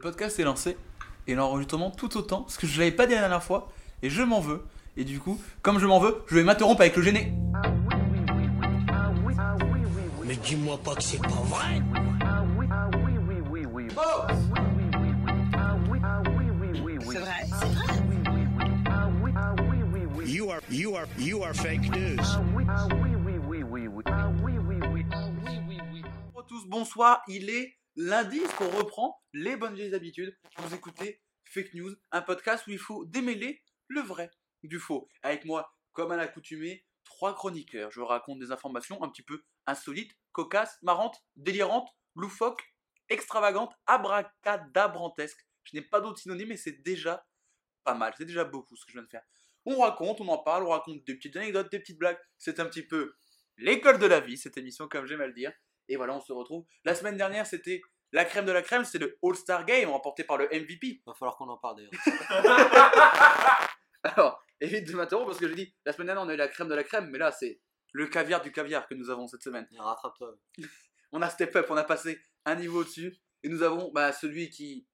podcast est lancé et l'enregistrement tout autant, parce que je l'avais pas dit la dernière fois et je m'en veux. Et du coup, comme je m'en veux, je vais m'interrompre avec le gêné. Mais dis-moi pas que c'est pas vrai. C'est vrai. You are, you are, you are fake news. Bonjour à tous, bonsoir, il est lundi, qu'on reprend les bonnes vieilles habitudes. Vous écoutez Fake News, un podcast où il faut démêler le vrai du faux. Avec moi, comme à l'accoutumée, trois chroniqueurs. Je raconte des informations un petit peu insolites, cocasses, marrantes, délirantes, loufoques, extravagantes, abracadabrantesques. Je n'ai pas d'autres synonymes, mais c'est déjà pas mal, c'est déjà beaucoup ce que je viens de faire. On raconte, on en parle, on raconte des petites anecdotes, des petites blagues. C'est un petit peu l'école de la vie, cette émission, comme j'aime à le dire. Et voilà, on se retrouve. La semaine dernière, c'était la crème de la crème, c'était le All-Star Game remporté par le MVP. Va falloir qu'on en parle d'ailleurs. Alors, évite de m'interrompre parce que j'ai dit, la semaine dernière, on a eu la crème de la crème, mais là, c'est le caviar du caviar que nous avons cette semaine. Rattrape-toi. On a step up, on a passé un niveau au-dessus. Et nous avons bah, celui qui,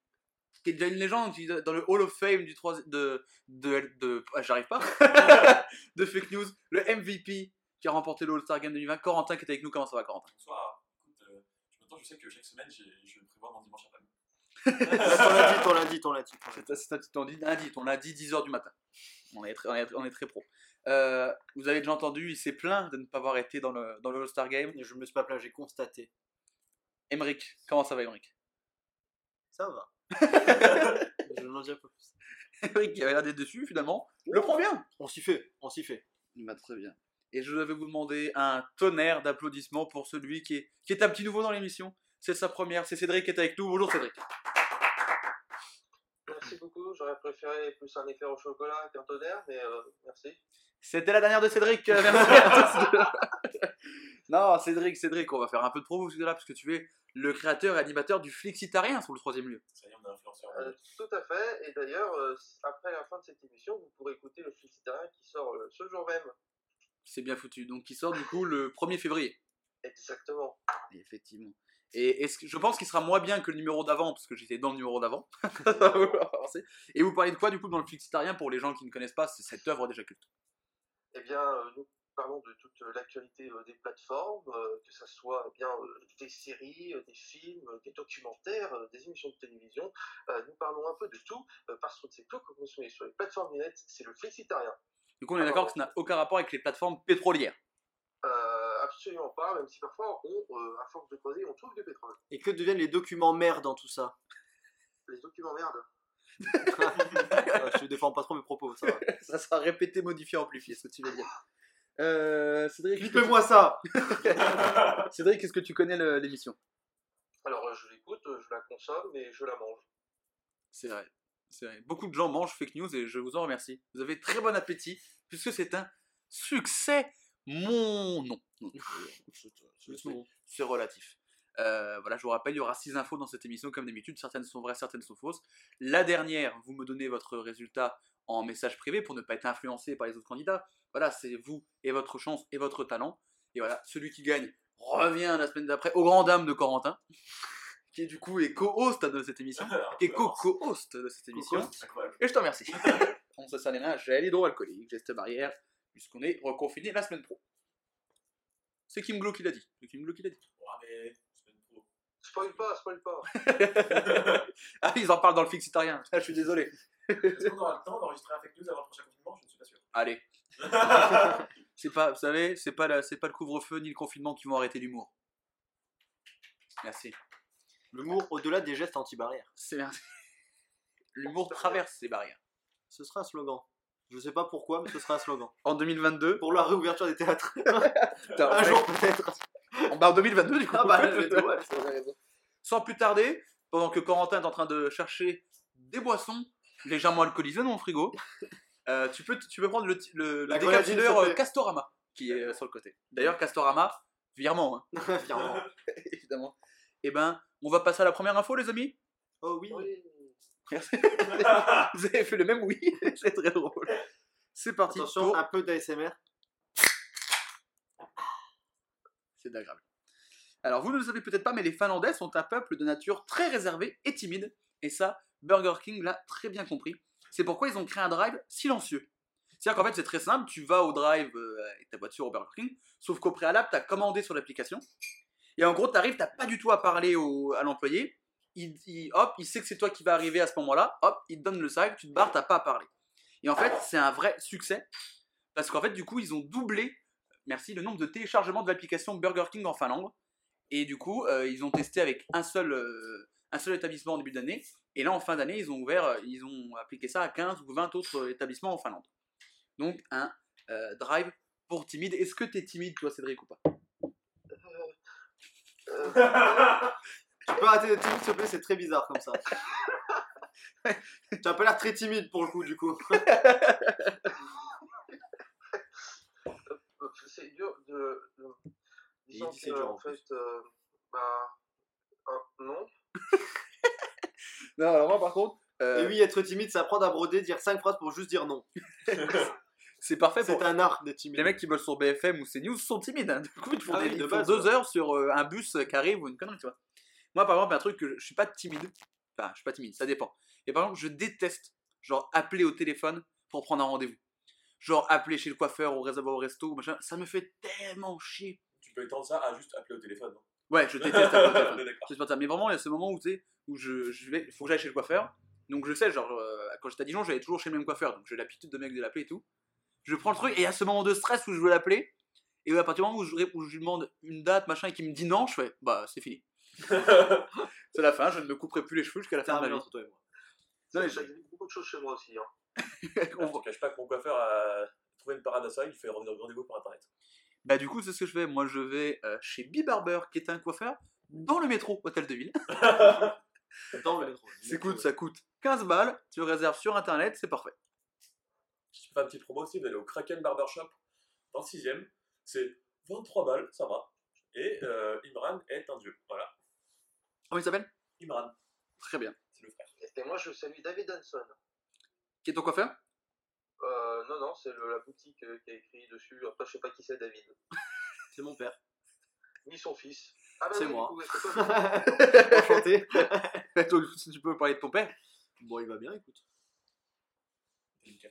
qui est déjà une légende, qui est dans le Hall of Fame du 3, de. de, de ah, J'arrive pas. de fake news, le MVP qui a remporté le All-Star Game 2020. Corentin qui est avec nous, comment ça va, Corentin? Bonsoir. Je- sais que chaque semaine je vais prévoir mon dimanche lundi, ton lundi, ton lundi. C'est c'est un petit ton dit lundi, on l'a dit 10h du matin. On est très, on est, on est très pro. Euh, vous avez déjà entendu, il s'est plaint de ne pas avoir été dans le, dans le All-Star Game. Je me suis pas plaint, j'ai constaté. Emric, comment ça va, Emric Ça va. je n'en dirai pas plus. Emric qui avait l'air d'être dessus, finalement, le prend bien. On s'y fait, on s'y fait. Il m'a très bien. Et je vais vous demander un tonnerre d'applaudissements pour celui qui est, qui est un petit nouveau dans l'émission. C'est sa première, c'est Cédric qui est avec nous. Bonjour Cédric. Merci beaucoup, j'aurais préféré plus un éclair au chocolat qu'un tonnerre, mais euh, merci. C'était la dernière de Cédric. euh, Merci à tous. non, Cédric, Cédric, on va faire un peu de promo là parce que tu es le créateur et animateur du Flixitarien sur le troisième lieu. Ça y est, on est influenceur. Euh, tout à fait, et d'ailleurs, euh, après la fin de cette émission, vous pourrez écouter le Flixitarien qui sort euh, ce jour même. C'est bien foutu. Donc qui sort du coup le 1er février. Exactement. Effectivement. Et est-ce que, je pense qu'il sera moins bien que le numéro d'avant, parce que j'étais dans le numéro d'avant. Et vous parlez de quoi du coup dans le Flixitarien pour les gens qui ne connaissent pas c'est cette œuvre déjà culte? Eh bien, euh, nous parlons de toute l'actualité euh, des plateformes, euh, que ce soit eh bien, des séries, des films, des documentaires, des émissions de télévision. Nous parlons un peu de tout, parce que c'est tout que vous consommez sur les plateformes du net, c'est le Flixitarien. Du coup on est d'accord que ça n'a aucun rapport avec les plateformes pétrolières. Euh, absolument pas, même si parfois, on, euh, à force de creuser, on trouve du pétrole. Et que deviennent les documents mères dans tout ça? Les documents merde. Ouais, Je défends pas trop mes propos, ça va. ça sera répété, modifié, amplifié, ce que tu veux dire. Euh, Cédric, Flippe-moi ça tu- Cédric, est-ce que tu connais l'émission? Alors euh, je l'écoute, euh, je la consomme et je la mange. C'est vrai. Vrai. Beaucoup de gens mangent fake news et je vous en remercie. Vous avez très bon appétit puisque c'est un succès. Mon nom. Non, c'est- relatif. Euh, voilà, je vous rappelle, il y aura 6 infos dans cette émission comme d'habitude. Certaines sont vraies, certaines sont fausses. La dernière, vous me donnez votre résultat en message privé pour ne pas être influencé par les autres candidats. Voilà, c'est vous et votre chance et votre talent. Et voilà, celui qui gagne revient la semaine d'après aux grandes dames de Corentin, qui du coup est co-host de cette émission, et co-co-host de cette émission. Et je te remercie. On se un gel hydroalcoolique, geste barrière, puisqu'on est reconfiné la semaine pro. C'est Kim Glow qui l'a dit. C'est Kim Glow qui l'a dit. Ouais, mais semaine pro. Spoil pas, spoil pas. ah, ils en parlent dans le fixitarien. Ah, je suis désolé. Est-ce qu'on aura le temps d'enregistrer un fake news avant le prochain confinement? Je ne suis pas sûr. Allez. c'est pas, vous savez, c'est pas, la- c'est pas le couvre-feu ni le confinement qui vont arrêter l'humour. Merci. L'humour au-delà des gestes anti-barrières. C'est merci. L'humour traverse ces barrières. Ce sera un slogan. Je sais pas pourquoi, mais ce sera un slogan. En 2022, Pour la réouverture des théâtres. putain, un jour peut-être. en, bah, en 2022 du coup. Ah bah, ouais. Raison. Sans plus tarder, pendant que Corentin est en train de chercher des boissons légèrement alcoolisées dans mon frigo, euh, tu, peux, tu peux prendre le, le, le décapsuleur euh. Castorama qui est euh, sur le côté. D'ailleurs, Castorama, virement, hein, Fièrement. évidemment. Eh ben, on va passer à la première info, les amis. Oh oui. Oui. Merci. Vous avez fait le même oui, c'est très drôle. C'est parti. Attention, pour- un peu d'ASMR. C'est agréable. Alors, vous ne le savez peut-être pas, mais les Finlandais sont un peuple de nature très réservé et timide. Et ça, Burger King l'a très bien compris. C'est pourquoi ils ont créé un drive silencieux. C'est-à-dire qu'en fait, c'est très simple. Tu vas au drive euh, avec ta voiture au Burger King, sauf qu'au préalable, tu as commandé sur l'application. Et en gros, tu arrives, tu n'as pas du tout à parler au- à l'employé. Il, hop, il sait que c'est toi qui vas arriver à ce moment-là. Hop, il te donne le sac, tu te barres, tu pas à parler. Et en fait, c'est un vrai succès. Parce qu'en fait, du coup, ils ont doublé, merci, le nombre de téléchargements de l'application Burger King en Finlande. Et du coup, euh, ils ont testé avec un seul, euh, un seul établissement en début d'année. Et là, en fin d'année, ils ont ouvert, euh, ils ont appliqué ça à 15 ou 20 autres établissements en Finlande. Donc, un drive pour timide. Est-ce que tu es timide, toi, Cédric, ou pas? Tu peux arrêter d'être timide, s'il te plaît, c'est très bizarre comme ça. tu as pas l'air très timide pour le coup, du coup. euh, c'est dur de. de- disons dit c'est que, dur, en en fait, euh, bah. euh, non. Non, alors moi, par contre, euh, Et oui, être timide, c'est apprendre à broder, dire 5 phrases pour juste dire non. c'est parfait pour C'est un art d'être timide. les mecs qui bossent sur BFM ou CNews sont timides. hein. Du coup, ils font, Ah des- oui, ils de font base, deux ouais. heures sur euh, un bus qui arrive ou une connerie, tu vois. Moi, par exemple, un truc que je, je suis pas timide. Enfin, je suis pas timide, ça dépend. Et par exemple, je déteste, genre, appeler au téléphone pour prendre un rendez-vous. Genre, appeler chez le coiffeur, au réservoir au resto, machin. Ça me fait tellement chier. Tu peux étendre ça à juste appeler au téléphone. non? Ouais, je déteste appeler au téléphone. Ça. Mais vraiment, il y a ce moment où, tu sais, où je, je vais, il faut que j'aille chez le coiffeur. Donc je sais, genre, euh, quand j'étais à Dijon, j'allais toujours chez le même coiffeur. Donc j'ai l'habitude de mec de l'appeler et tout. Je prends le truc et il y a ce moment de stress où je veux l'appeler. Et à partir du moment où je, ré- où je lui demande une date, machin, et qu'il me dit non, je fais, bah c'est fini. c'est la fin, je ne me couperai plus les cheveux jusqu'à la fin de ma vie. entre toi et moi. Non, mais ça évite beaucoup de choses chez moi aussi. Hein. Je te cache pas que mon coiffeur a trouvé une parade à ça, il fait rendez-vous par internet. Bah du coup, c'est ce que je fais. Moi, je vais euh, chez B-Barber, qui est un coiffeur, dans le métro, hôtel de ville. Dans le métro. Ça coûte, ça coûte 15 balles, tu le réserves sur internet, c'est parfait. Je fais un petit promo aussi, vous allez au Kraken Barbershop dans le 6ème. C'est 23 balles, ça va. Et euh, Imran est un dieu. Voilà. Comment il s'appelle? Imran, Très bien. c'est le frère. Et moi, je salue David Hanson. Qui est ton coiffeur? Euh, non, non, c'est la boutique euh, qui a écrit dessus. Après, je sais pas qui c'est, David. C'est mon père. Ni son fils. Ah, bah C'est oui, moi. coup. Enchanté. Toi, si tu peux parler de ton père? Bon, il va bien, écoute.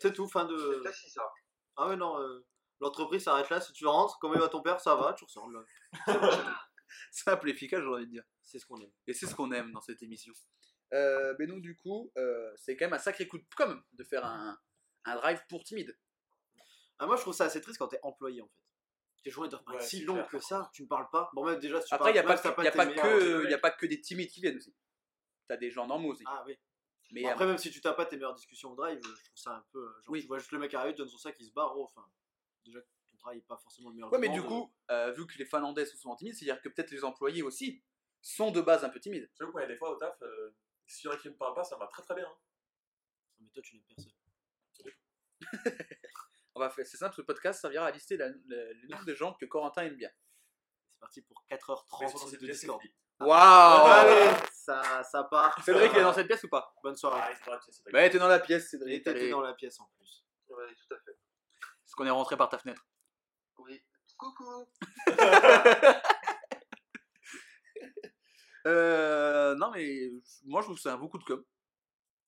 C'est tout, fin C'est de. ça. Ah ouais, non. euh, L'entreprise s'arrête là. Si tu rentres, comment il va ton père Ça va, tu ressors là. Simple et efficace, j'ai envie de dire. C'est ce qu'on aime. Et c'est ce qu'on aime dans cette émission. Euh, mais donc, du coup, euh, c'est quand même un sacré coup de com' de faire un, un drive pour timide. Ah, moi, je trouve ça assez triste quand t'es employé en fait. Tes journées doivent être si longues clair, que ça. Tu ne parles pas. Bon, même déjà, si tu Après, il n'y a, pas, pas, que- y a, pas tes que, meilleurs- y a pas que des timides qui viennent aussi. T'as des gens normaux aussi. Ah oui. Mais Bon, euh, après, même si tu t'as pas tes meilleures discussions au drive, je trouve ça un peu. euh, Genre, Oui. tu vois juste le mec arriver, tu donnes son sac, il se barre. oh, Enfin, déjà, ton travail n'est pas forcément le meilleur. ouais, mais du coup, euh, vu que les Finlandais sont souvent timides, c'est-à-dire que peut-être les employés aussi sont de base un peu timides. J'avoue qu'il y a des fois au taf, euh, s'il y en a qui me parlent pas, ça va très très bien. hein. euh, Mais toi, tu n'aimes personne. On va faire, c'est simple, ce podcast servira à lister le nombre de gens que Corentin aime bien. C'est parti pour Mais 4h30 sur Discord. Waouh Allez, ça, ça part. Cédric, il est dans cette pièce ou pas? Bonne soirée. Ah, c'est dans la pièce, c'est Bah, t'es dans la pièce, Cédric. dans la pièce en plus. Oui, tout à fait. Est-ce qu'on est rentré par ta fenêtre Oui. Coucou. Euh, non, mais moi je trouve que c'est un beaucoup de com.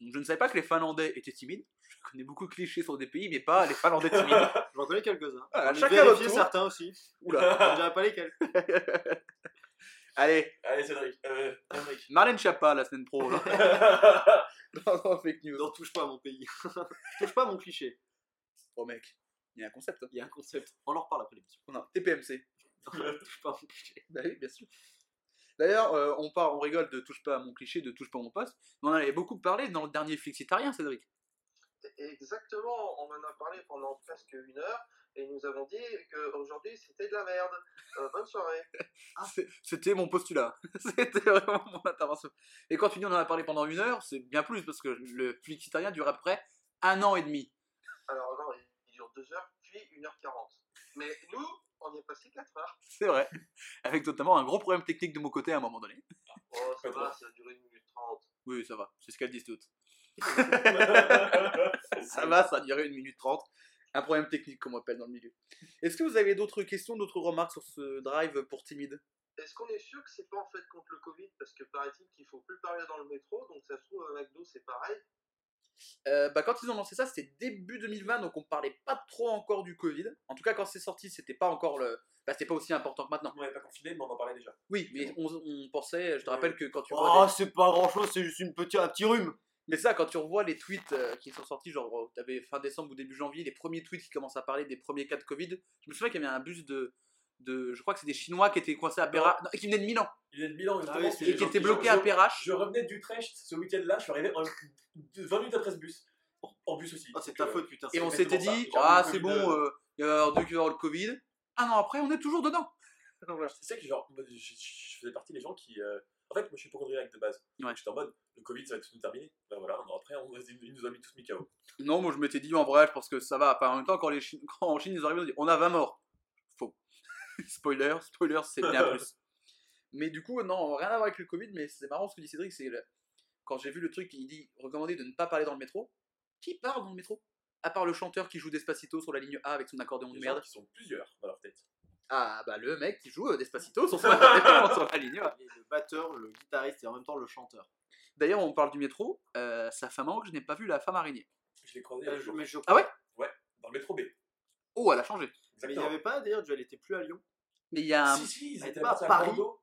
Je ne savais pas que les Finlandais étaient timides. Je connais beaucoup de clichés sur des pays, mais pas les Finlandais timides. J'en connais quelques-uns. Voilà, J'en ai chacun vérifié votre certains aussi. Oula. Je ne dirais pas lesquels. Allez, Allez, Cédric. Euh. Marlène Chapa la semaine pro. là. dans, dans Fake News. Non, touche pas à mon pays. touche pas à mon cliché. Oh mec, il y a un concept. hein. Il y a un concept. On en reparle après l'émission. On a TPMC. touche pas à mon cliché. Bah oui, bien sûr. D'ailleurs, euh, on, part, on rigole de touche pas à mon cliché, de touche pas à mon poste. Mais on en avait beaucoup parlé dans le dernier Flixitarien, Cédric. Exactement, on en a parlé pendant presque une heure et nous avons dit qu'aujourd'hui c'était de la merde. Euh, bonne soirée. C'est- C'était mon postulat. C'était vraiment mon intervention. Et quand tu dis on en a parlé pendant une heure, c'est bien plus parce que le Flixitarien dure à peu près un an et demi. Alors non, il dure 2 heures puis 1h40. Mais nous, on y est passé 4 heures. C'est vrai. Avec notamment un gros problème technique de mon côté à un moment donné. Oh, ça Pas va, ça a duré 1 minute 30. Oui, ça va. C'est ce qu'elles disent toutes. Ça va, ça a duré une minute trente. Un problème technique, comme on appelle dans le milieu. Est-ce que vous avez d'autres questions, d'autres remarques sur ce drive pour timide? Est-ce qu'on est sûr que c'est pas en fait contre le Covid? Parce que paraît-il qu'il faut plus parler dans le métro, donc ça se trouve à McDo c'est pareil. Euh, bah, quand ils ont lancé ça, c'était début 2020, donc on parlait pas trop encore du Covid. En tout cas, quand c'est sorti, c'était pas encore le. Bah, c'était pas aussi important que maintenant. On n'est pas confiné, mais on en parlait déjà. Oui, mais on, on pensait, je te rappelle que quand tu. Oh, des- c'est pas grand chose, c'est juste une petite, un petit rhume. Mais ça, quand tu revois les tweets euh, qui sont sortis, genre, euh, t'avais fin décembre ou début janvier, les premiers tweets qui commencent à parler des premiers cas de Covid, je me souviens qu'il y avait un bus de. de je crois que c'est des Chinois qui étaient coincés à Perrache. Non, qui venaient de Milan. Il est de Milan, Ah justement. c'est c'est- Et qui étaient bloqués à Perrache. Je revenais d'Utrecht ce week-end-là, je suis arrivé en 20 minutes après ce bus. En- bus aussi. Oh, c'est ta euh, faute, putain. Et c'est on s'était ça. dit, ah, c'est bon, Covid, euh, il va y avoir deux qui le Covid. Un an après, on est toujours dedans. Tu sais que genre, je, je- je faisais partie des gens qui. En fait, moi je suis hypochondriaque de base. Ouais. J'étais en mode, le Covid ça va tout nous terminer. Ben voilà, an après, on, ils nous ont mis tous mis KO. Non, moi je m'étais dit en vrai, je pense que ça va. Enfin, en même temps, quand, les Chi- quand en Chine ils arrivent, on dit on a 20 morts. Faux. spoiler, spoiler, c'est bien plus. Mais du coup, non, rien à voir avec le Covid, mais c'est marrant ce que dit Cédric, c'est le- quand j'ai vu le truc, il dit recommandé de ne pas parler dans le métro. Qui parle dans le métro? À part le chanteur qui joue Despacito sur la ligne A avec son accordéon de merde. qui sont plusieurs. Ah, bah le mec qui joue euh, Despacito sur son sur la ligne le batteur, le guitariste et en même temps le chanteur. D'ailleurs, on parle du métro, euh, ça fait un moment que je n'ai pas vu la femme araignée. Je l'ai croisé Euh, l'autre je- jour, mais je- Ah ouais? Dans le métro B. Oh, elle a changé. Mais il n'y Exactement. avait pas d'ailleurs, elle était plus à Lyon. Mais il y a un- Si, si, ils Elle étaient était pas à partis Paris Bordeaux.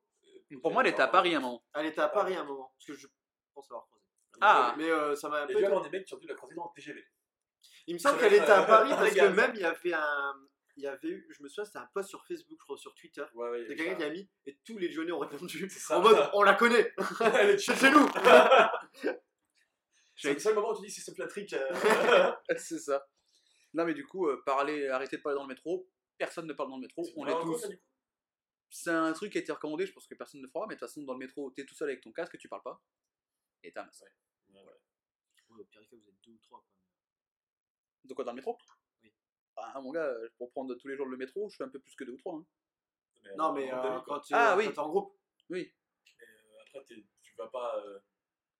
Pour moi, elle était à Paris à un moment. Elle était à Paris à un moment. Parce que je pense l'avoir croisée. Ah. Mais euh, ça m'a un peu. étonné. avoir des mecs qui ont dû la croiser dans le TGV. Il me semble qu'elle était à euh, Paris un parce que même il y avait un. Il y avait eu, je me souviens, c'était un post sur Facebook, je crois, sur Twitter. Ouais, ouais. Il y a quelqu'un qui a mis et tous les Lyonnais ont répondu C'est ça. en mode on la connaît, Elle est c'est chez nous. C'est le seul moment où tu dis si c'est Platrick. euh, c'est ça. Non, mais du coup, euh, parler, arrêter de parler dans le métro. Personne ne parle dans le métro. On est tous. C'est un truc qui a été recommandé. Je pense que personne ne le fera. Mais de toute façon, dans le métro, t'es tout seul avec ton casque, tu parles pas. Et t'as un masque. Ouais, ouais. au pire des cas, vous êtes deux ou trois. Quoi. De quoi dans le métro? Bah, mon gars, euh, pour prendre tous les jours le métro, je fais un peu plus que deux ou trois. hein. Non, mais euh, pandémie, quoi. quand tu Ah, oui. t'es en groupe. Oui. Et, euh, après, t'es- tu vas pas, euh,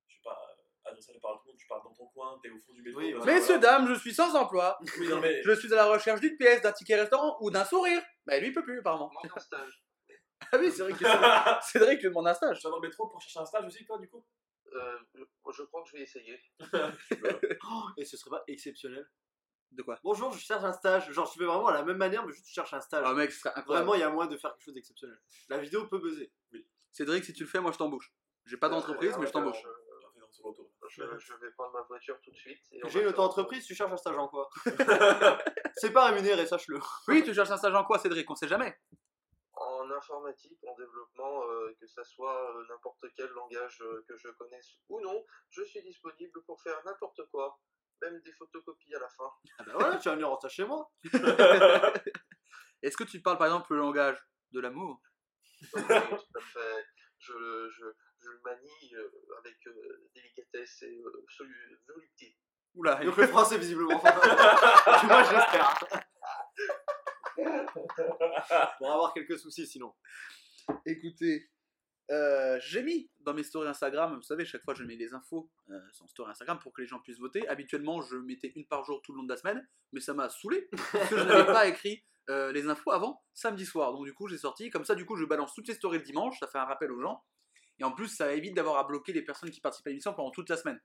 je sais pas, euh, annoncer la parole à tout le monde, tu pars dans ton coin, t'es au fond du métro. Oui, voilà. Messieurs, dames, je suis sans emploi. Oui, non, mais Je suis à la recherche d'une pièce, d'un ticket restaurant ou d'un sourire. Bah, lui, il peut plus, apparemment. Manque un stage. Ah oui, c'est vrai que Cédric lui demande un stage. tu vas dans le métro pour chercher un stage aussi, toi, du coup? Euh, je crois que je vais essayer. Oh, et ce serait pas exceptionnel. De quoi? Bonjour, je cherche un stage. Genre, je fais vraiment à la même manière, mais juste je cherche un stage. Ah, mec, ce serait incroyable. Vraiment, il y a moyen de faire quelque chose d'exceptionnel. La vidéo peut buzzer. Cédric, si tu le fais, moi je t'embauche. J'ai pas d'entreprise, Euh, mais je t'embauche. Je, vais prendre ma voiture tout de suite. et on J'ai va une faire- auto-entreprise, tu cherches un stage en quoi? C'est pas rémunéré, sache-le. Oui, tu cherches un stage en quoi, Cédric? On sait jamais. En informatique, en développement, euh, que ça soit euh, n'importe quel langage euh, que je connaisse ou non, je suis disponible pour faire n'importe quoi, même des photocopies à la fin. Ah bah voilà, tu vas venir en chez moi. Est-ce que tu parles par exemple le langage de l'amour? Oui, tout à fait. Je, je, je le manie euh, avec euh, délicatesse et euh, solu- volupté. Oula, Donc le français, visiblement. moi, j'espère. On va avoir quelques soucis sinon. écoutez, euh, j'ai mis dans mes stories Instagram, vous savez, chaque fois je mets les infos euh, sur story Instagram pour que les gens puissent voter. Habituellement, je mettais une par jour tout le long de la semaine, mais ça m'a saoulé parce que je n'avais pas écrit euh, les infos avant samedi soir. Donc du coup, j'ai sorti comme ça. Du coup, je balance toutes les stories le dimanche. Ça fait un rappel aux gens. Et en plus, ça évite d'avoir à bloquer les personnes qui participent à l'émission pendant toute la semaine.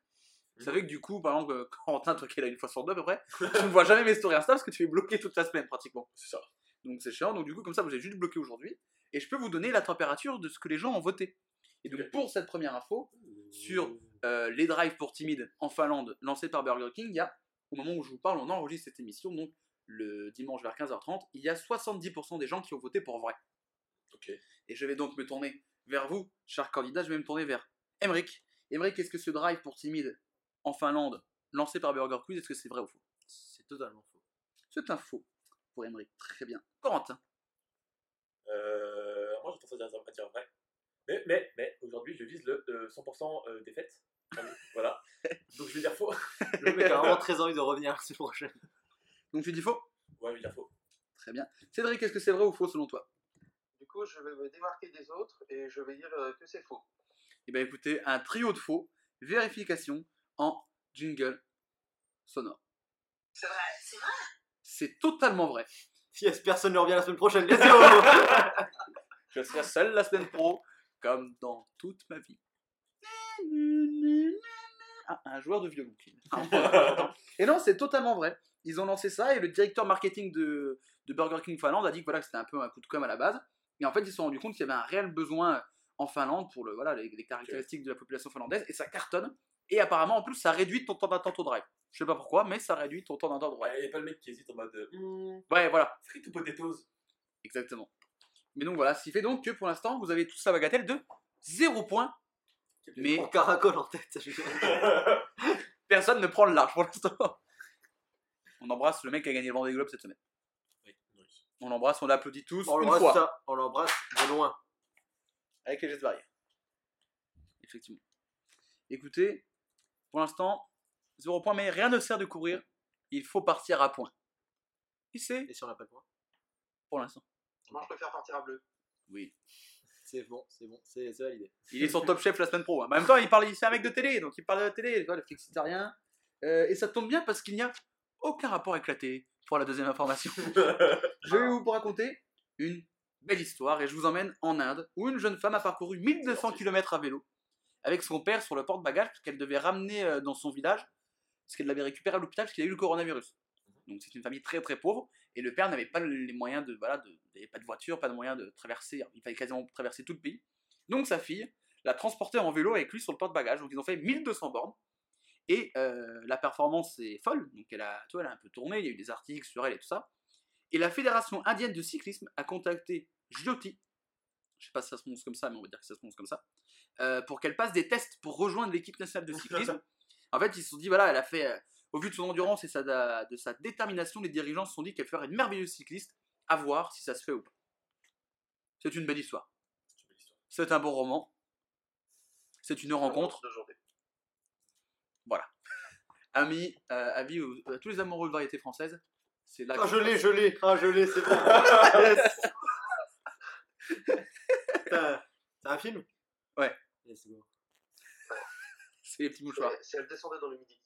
Vous savez que du coup, par exemple, euh, Corentin, toi qui es là une fois sur deux à peu près, tu ne vois jamais mes stories Insta parce que tu es bloqué toute la semaine pratiquement. C'est ça. Donc c'est chiant. Donc du coup, comme ça, vous avez juste bloqué aujourd'hui. Et je peux vous donner la température de ce que les gens ont voté. Et donc pour cette première info, sur euh, les drives pour timides en Finlande lancés par Burger King, il y a, au moment où je vous parle, on enregistre cette émission, donc le dimanche vers 15h30, il y a 70% des gens qui ont voté pour vrai. Ok. Et je vais donc me tourner vers vous, chers candidats, je vais me tourner vers Emric. Emric, est-ce que ce drive pour timides en Finlande lancé par Burger Quiz, est-ce que c'est vrai ou faux? C'est totalement faux. C'est un faux pour Emric. Très bien. Corentin. Euh, à dire, à dire vrai. Mais, mais, mais aujourd'hui, je vise le euh, 100% euh, défaite. Allez, voilà. Donc, je vais dire faux. Le mec a vraiment très envie de revenir la semaine prochaine. Donc tu dis faux? Ouais, je vais dire faux. Très bien. Cédric, est-ce que c'est vrai ou faux selon toi? Du coup, je vais me démarquer des autres et je vais dire euh, que c'est faux. Eh bien écoutez, un trio de faux, vérification en jingle sonore. C'est vrai, c'est vrai? C'est totalement vrai. Yes, personne ne revient la semaine prochaine. Let's go Je serai seul la semaine pro, comme dans toute ma vie. Ah, un joueur de violon. Et non, c'est totalement vrai. Ils ont lancé ça et le directeur marketing de, de Burger King Finlande a dit que, voilà, que c'était un peu un coup de com' à la base. Et en fait, ils se sont rendus compte qu'il y avait un réel besoin en Finlande pour le, voilà, les, les caractéristiques de la population finlandaise et ça cartonne. Et apparemment, en plus, ça réduit ton temps d'attente au drive. Je sais pas pourquoi, mais ça réduit ton temps d'attente au drive. Ouais, y a pas le mec qui hésite en mode. euh, Hmm, Ouais, voilà, frites ou potatoes? Exactement. Mais donc voilà, ce qui fait donc que pour l'instant, vous avez tous la bagatelle de 0 points. Mais On caracole en tête. personne ne prend le large pour l'instant. On embrasse le mec qui a gagné le Vendée Globe cette semaine. Oui, oui. On l'embrasse, on l'applaudit tous On une l'embrasse fois. ça, on l'embrasse de loin. Avec les gestes barrières. Effectivement. Écoutez, pour l'instant, 0 points, mais rien ne sert de courir. Il faut partir à point. Et c'est Et si on n'a pas point? pour l'instant. Moi, je préfère partir à bleu. Oui. C'est bon, c'est bon, c'est validé. Il est sur Top Chef la semaine pro. hein. Mais En même temps, il parle, c'est un mec de télé, donc il parle de la télé, tu vois, le flexitarien. Euh, et ça tombe bien parce qu'il n'y a aucun rapport avec la télé pour la deuxième information. Je vais vous raconter une belle histoire et je vous emmène en Inde où une jeune femme a parcouru 1200 km à vélo avec son père sur le porte-bagages qu'elle devait ramener euh, dans son village parce qu'elle l'avait récupéré à l'hôpital parce qu'il a eu le coronavirus. Donc c'est une famille très très pauvre et le père n'avait pas les moyens de voilà de il pas de voiture, pas de moyens de traverser, il fallait quasiment traverser tout le pays. Donc sa fille l'a transporté en vélo avec lui sur le porte-bagages. Donc ils ont fait 1200 bornes et euh, la performance est folle. Donc elle a, tu vois, elle a un peu tourné, il y a eu des articles sur elle et tout ça. Et la Fédération indienne de cyclisme a contacté Jyoti, je sais pas si ça se prononce comme ça, mais on va dire que ça se prononce comme ça, euh, pour qu'elle passe des tests pour rejoindre l'équipe nationale de cyclisme. en fait, ils se sont dit, voilà, elle a fait, euh, au vu de son endurance et sa, de sa détermination, les dirigeants se sont dit qu'elle ferait une merveilleuse cycliste, à voir si ça se fait ou pas. C'est une belle histoire. C'est. C'est un bon roman. C'est une rencontre. Journée. Amis, euh, avis aux- à tous les amoureux de variété française. C'est là Ah, je l'ai, je l'ai, ah, je l'ai, c'est bon. T'as un film? Ouais. Yes, c'est bon. c'est les petits mouchoirs. C'est- Si elle descendait dans midi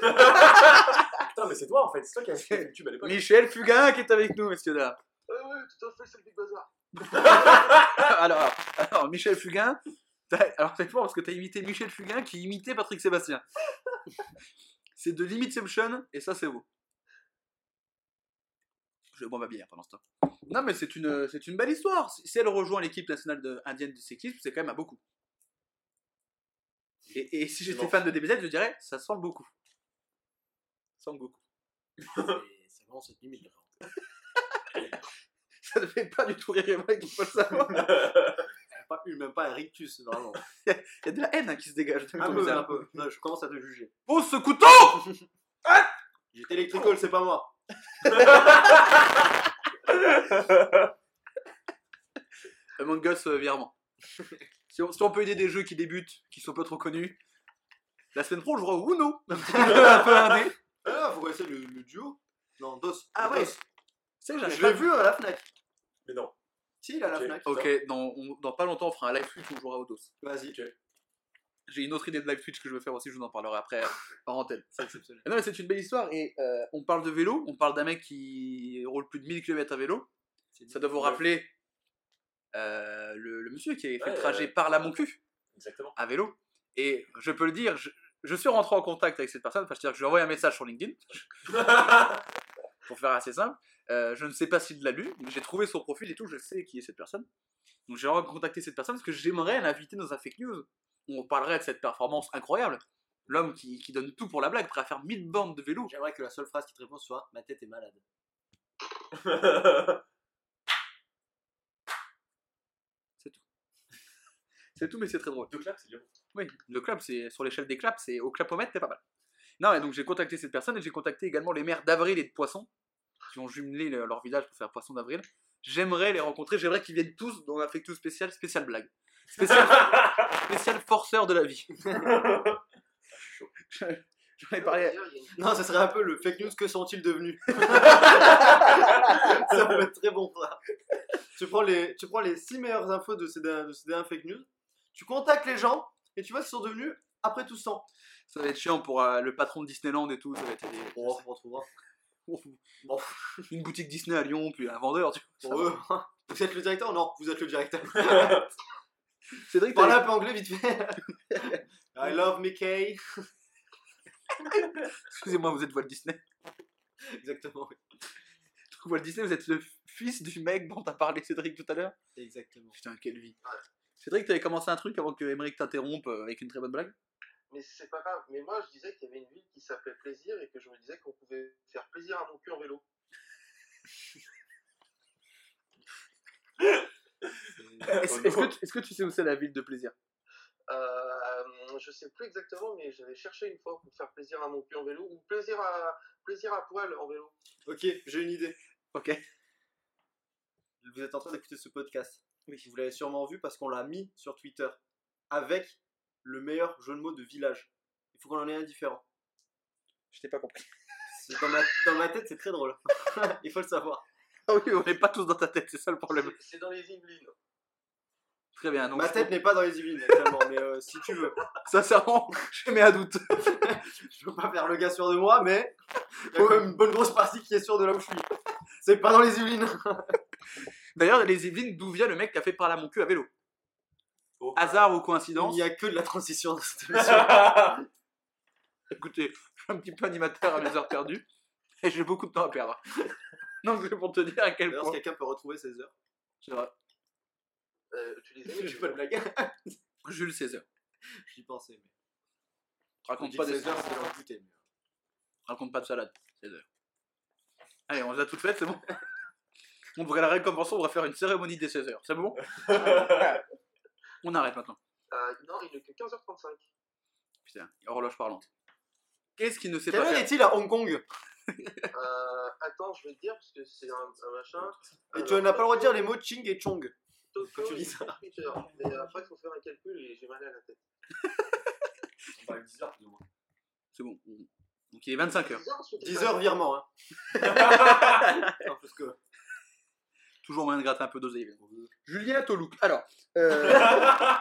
Putain, mais c'est toi en fait, c'est toi qui as fait le tube à l'époque. Michel Fugain qui est avec nous, messieurs dames. Ouais, ouais, tout à fait, c'est le Big Bazar. alors, alors, Michel Fugain, t'as- alors c'est fort parce que tu as imité Michel Fugain qui imitait Patrick Sébastien. c'est de l'imitation et ça c'est beau. Je bois ma bière pendant ce temps. Non mais c'est une, c'est une belle histoire. Si si elle rejoint l'équipe nationale de- indienne de cyclisme, c'est quand même à beaucoup. Et, et si j'étais fan de DBZ, je dirais ça sent beaucoup. Ça sent beaucoup. C'est- vraiment cette limite. là. Ça ne fait pas du tout rire moi qu'il faut le savoir. A pas eu même pas un rictus, vraiment. Il y a de la haine hein, qui se dégage de Un peu, un peu. Non, je commence à te juger. Pose ce couteau J'étais électricole, c'est pas moi. Among Us euh, virement. Si, on, si on peut aider des jeux qui débutent, qui sont pas trop connus, la semaine pro, je au Uno, un petit jeu un peu indé. Ah, vous connaissez le, le duo? Non, DOS. Ah ouais. Tu sais, j'avais Je pas l'ai vu à la Fnac. Mais non. Si, il est à la Ok. Fnac. Ok, dans, on- dans pas longtemps, on fera un live Twitch où on jouera au DOS. Vas-y. J'ai une autre idée de live Twitch que je veux faire aussi, je vous en parlerai après en antenne. C'est exceptionnel. Non, mais c'est une belle histoire et euh, on parle de vélo, on parle d'un mec qui roule plus de 1000 km à vélo. C'est Ça doit vous rappeler euh, le, le monsieur qui avait fait Ouais, le trajet par la Moncu. Exactement. à vélo. Et je peux le dire, je, je suis rentré en contact avec cette personne, enfin, je, veux dire que je lui ai envoyé un message sur LinkedIn, pour faire assez simple. Euh, je ne sais pas s'il l'a lu, mais j'ai trouvé son profil et tout, je sais qui est cette personne. Donc j'ai contacté cette personne parce que j'aimerais l'inviter dans un fake news où on parlerait de cette performance incroyable. L'homme qui, qui donne tout pour la blague, prêt à faire 1000 bornes de vélo. J'aimerais que la seule phrase qui te répond soit Ma tête est malade. C'est tout. C'est tout, mais c'est très drôle. Deux claps, c'est bien. Oui, le club, c'est sur l'échelle des claps, c'est au clapomètre, c'est pas mal. Non, et donc j'ai contacté cette personne et j'ai contacté également les maires d'Avril et de Poisson qui ont jumelé le- leur village pour faire Poisson d'Avril. J'aimerais les rencontrer, j'aimerais qu'ils viennent tous dans un fake news spécial, spécial blague. Spécial, spécial forceur de la vie. Je- J'en ai parlé. Non, ça serait un peu le fake news Que sont-ils devenus? Ça peut être très bon, ça. Tu prends les, tu prends les 6 meilleures infos de ces, de ces dernières fake news, tu contactes les gens et tu vois ce qu'ils sont devenus après tout ce temps. Ça va être chiant pour euh, le patron de Disneyland et tout. Ça va être Bon, on retrouvera. une boutique Disney à Lyon, puis un vendeur. Tu. Pour eux, Vous êtes le directeur? Non, vous êtes le directeur. Cédric, t'avais- un peu anglais vite fait. I love Mickey. excusez-moi, vous êtes Walt Disney. Exactement. oui. Walt Disney, vous êtes le fils du mec dont t'as parlé Cédric tout à l'heure Exactement. Putain, quelle vie. Cédric, t'avais commencé un truc avant que Émeric t'interrompe euh, avec une très bonne blague? Mais c'est pas grave. Mais moi, je disais qu'il y avait une ville qui s'appelait Plaisir et que je me disais qu'on pouvait faire plaisir à mon cul en vélo. Est-ce est-ce que, tu- est-ce que tu sais où c'est la ville de plaisir? Euh, je sais plus exactement, mais j'avais cherché une fois pour faire plaisir à mon cul en vélo ou plaisir à plaisir à poil en vélo. Ok, j'ai une idée. Ok. Vous êtes en train d'écouter ce podcast. Oui. Vous l'avez sûrement vu parce qu'on l'a mis sur Twitter avec le meilleur jeu de mots de village. Il faut qu'on en ait un différent. Je t'ai pas compris. Dans ma, dans ma tête, c'est très drôle. Il faut le savoir. Ah oui, on n'est pas tous dans ta tête, c'est ça le problème. C'est- dans les Yvelines. Très bien. Donc, Ma tête n'est pas dans les Yvelines actuellement, mais euh, si tu veux. sincèrement, je mets un doute. Je veux pas faire le gars sûr de moi, mais il y a quand même une bonne grosse partie qui est sûre de là où je suis. C'est pas dans les Yvelines. D'ailleurs, les Yvelines, d'où vient le mec qui a fait par là mon cul à vélo? Oh. Hasard ou Il coïncidence n'y a que de la transition dans cette émission. Écoutez, je suis un petit peu animateur à mes heures perdues et j'ai beaucoup de temps à perdre. Donc, c'est pour te dire à quel point. quelqu'un peut retrouver ses heures. C'est vrai. Euh, tu les as fais pas de blague. Jules César. J'y pensais. Mais... Raconte pas, des... 16 heures, c'est leur goûter. Raconte pas de salade. César. Allez, on les a toutes faites, c'est bon? On devrait la récompenser, on va faire une cérémonie des 16 heures. C'est bon? On arrête maintenant. Euh, non, il n'est que 15h35. Putain, horloge parlante. Qu'est-ce qui ne sait Quelle pas heure faire est-il à Hong Kong? Euh, attends, je vais te dire parce que c'est un, un machin. Et Alors, tu n'as pas le droit de dire les mots Ching et Chong. Tu dis ça. 18 heures. Mais après, il faut faire un calcul et j'ai mal à la tête. On parle de 10 heures plus ou moins. C'est bon. Donc il est 25 heures. 10 heures, ensuite, 10 c'est heures pas- virement. Hein. non, parce que... Toujours moyen de gratter un peu d'oseille. Julien Tolouk. Alors. Euh...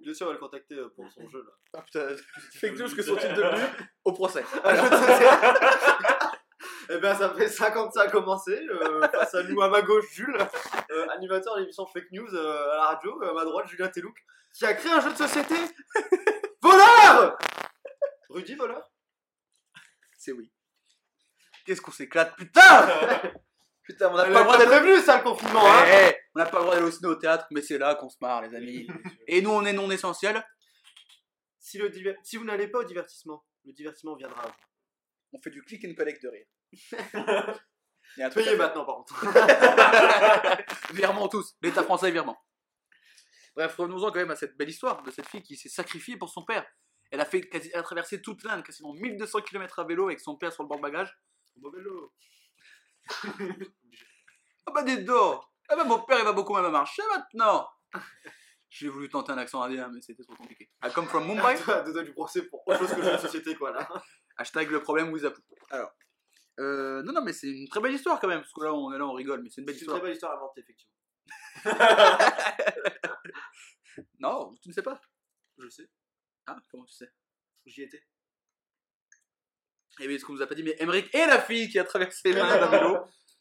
Bien sûr, on va le contacter euh, pour son jeu là. ah, putain, fake news que sont-ils devenus au procès Ah. Eh ben, ça fait 5 ans que ça a commencé. euh, face à nous, à ma gauche, Jules, euh, animateur de l'émission Fake News euh, à la radio. à ma droite, Julien Telouk, qui a créé un jeu de société. Voleur Rudy, voleur? C'est oui. Qu'est-ce qu'on s'éclate, putain? Putain, on n'a pas le droit d'être. prévenu ça, le confinement, hein Eh, on n'a pas le droit d'aller au ciné au théâtre, mais c'est là qu'on se marre, les amis. Et nous, on est non essentiels. si, le diver- si vous n'allez pas au divertissement, le divertissement viendra à vous. On fait du click and collect de rire. Il y a un truc Payez faire. maintenant, par contre. Virement tous. L'État français, virement. Bref, revenons-en quand même à cette belle histoire de cette fille qui s'est sacrifiée pour son père. Elle a, fait quasi, elle a traversé toute l'Inde, quasiment 1200 km à vélo avec son père sur le bord-bagages. Bon vélo. Ah bah dis donc Ah bah mon père il va beaucoup même marcher maintenant J'ai voulu tenter un accent indien mais c'était trop compliqué. I come from Mumbai, doigts du procès pour autre chose que de société, quoi, là. hashtag le problème Wizapoo. Alors, euh, non non mais c'est une très belle histoire quand même, parce que là on là on rigole, mais c'est une belle C'est une histoire. très belle histoire à inventer, effectivement. Non, tu ne sais pas Je sais, Ah, comment tu sais? J'y étais. Eh bien, ce qu'on vous a pas dit, mais Emmerich est la fille qui a traversé l'Inde à vélo.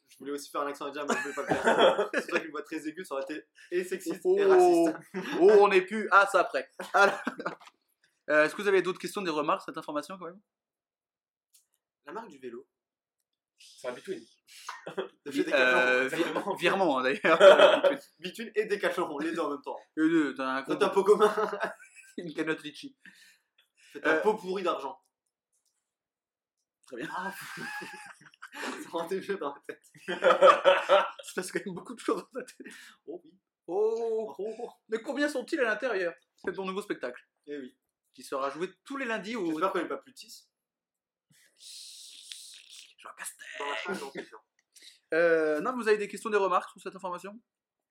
Je voulais aussi faire un accent indien, mais je voulais pas le faire. C'est vrai qu'une voix très aiguë, ça aurait été et sexiste Oh, et raciste. oh, on est plus. Ah, ça après. Alors, euh, Est-ce que vous avez d'autres questions, des remarques, cette information quand même? La marque du vélo. C'est un chez Euh, Decathlon. vi- Virement hein, d'ailleurs. Bitune et Decathlon, les deux en même temps. Les deux, t'as un compte- un pot commun. une cagnotte litchi. Euh. un pot pourri d'argent. Très bien. Ah, ça rendait mieux dans la tête. Il se passe quand même beaucoup de choses dans ta tête. Oh oui. Oh, Oh, mais combien sont-ils à l'intérieur C'est ton nouveau spectacle? Eh oui. qui sera joué tous les lundis au. J'espère qu'on n'est pas plus de 6. Jean Castex. Dans la non, sûr. Euh, non, vous avez des questions, des remarques sur cette information?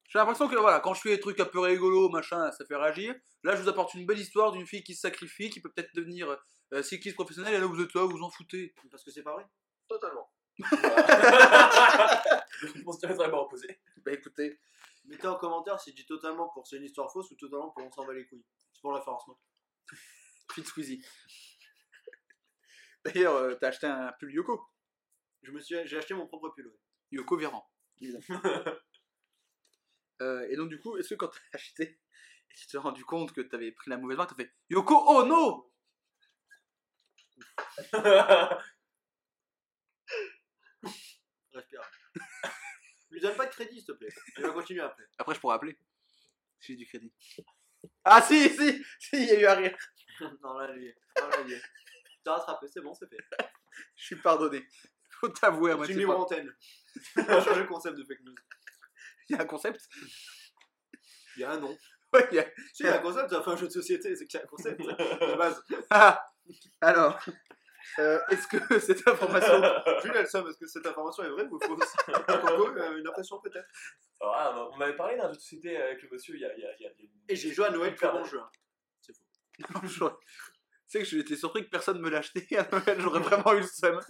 J'ai l'impression que voilà, quand je fais des trucs un peu rigolos, machin, ça fait réagir. Là, je vous apporte une belle histoire d'une fille qui se sacrifie, qui peut peut-être devenir euh, cycliste professionnelle, et là, vous êtes là, vous vous en foutez. Parce que c'est pas vrai. Totalement. On se diamétralement opposé. Bah écoutez, Mettez en commentaire si je dis totalement pour c'est une histoire fausse ou totalement pour on s'en va les couilles. C'est pour la référencement. Fit Squeezie. D'ailleurs, euh, t'as acheté un pull Yoko. Je me suis, j'ai acheté mon propre pull. ouais. Yoko Véran. évidemment. Euh, et donc, du coup, est-ce que quand t'as acheté et tu t'es rendu compte que t'avais pris la mauvaise marque, t'as fait Yoko, oh no Respire. Lui donne pas de crédit, s'il te plaît. Il va continuer après. Après, je pourrais appeler. Si j'ai du crédit. Ah, si, si, si, il y a eu un rire. non, là, lui. Non, là, lui. T'as rattrapé, c'est bon, c'est fait. Je suis pardonné. Faut t'avouer à Tu moitié. numéro pas. antenne. On va changer le concept de fake news. Il y a un concept Il y a un nom. Ouais, il y a- Si, il y a un concept, ça fait un jeu de société, c'est qu'il y a un concept. De base. Ah Alors, euh, est-ce que cette information. Jules, elle somme, est-ce que cette information est vraie ou fausse? Coco, euh, une impression peut-être? Ah, on on m'avait parlé d'un jeu de société avec le monsieur il y a. il y a- il y a- il y a une- Et j'ai joué à Noël que bon jeu. hein. C'est faux. Sais que j'étais surpris que personne me l'achetait à Noël, j'aurais vraiment eu le seum.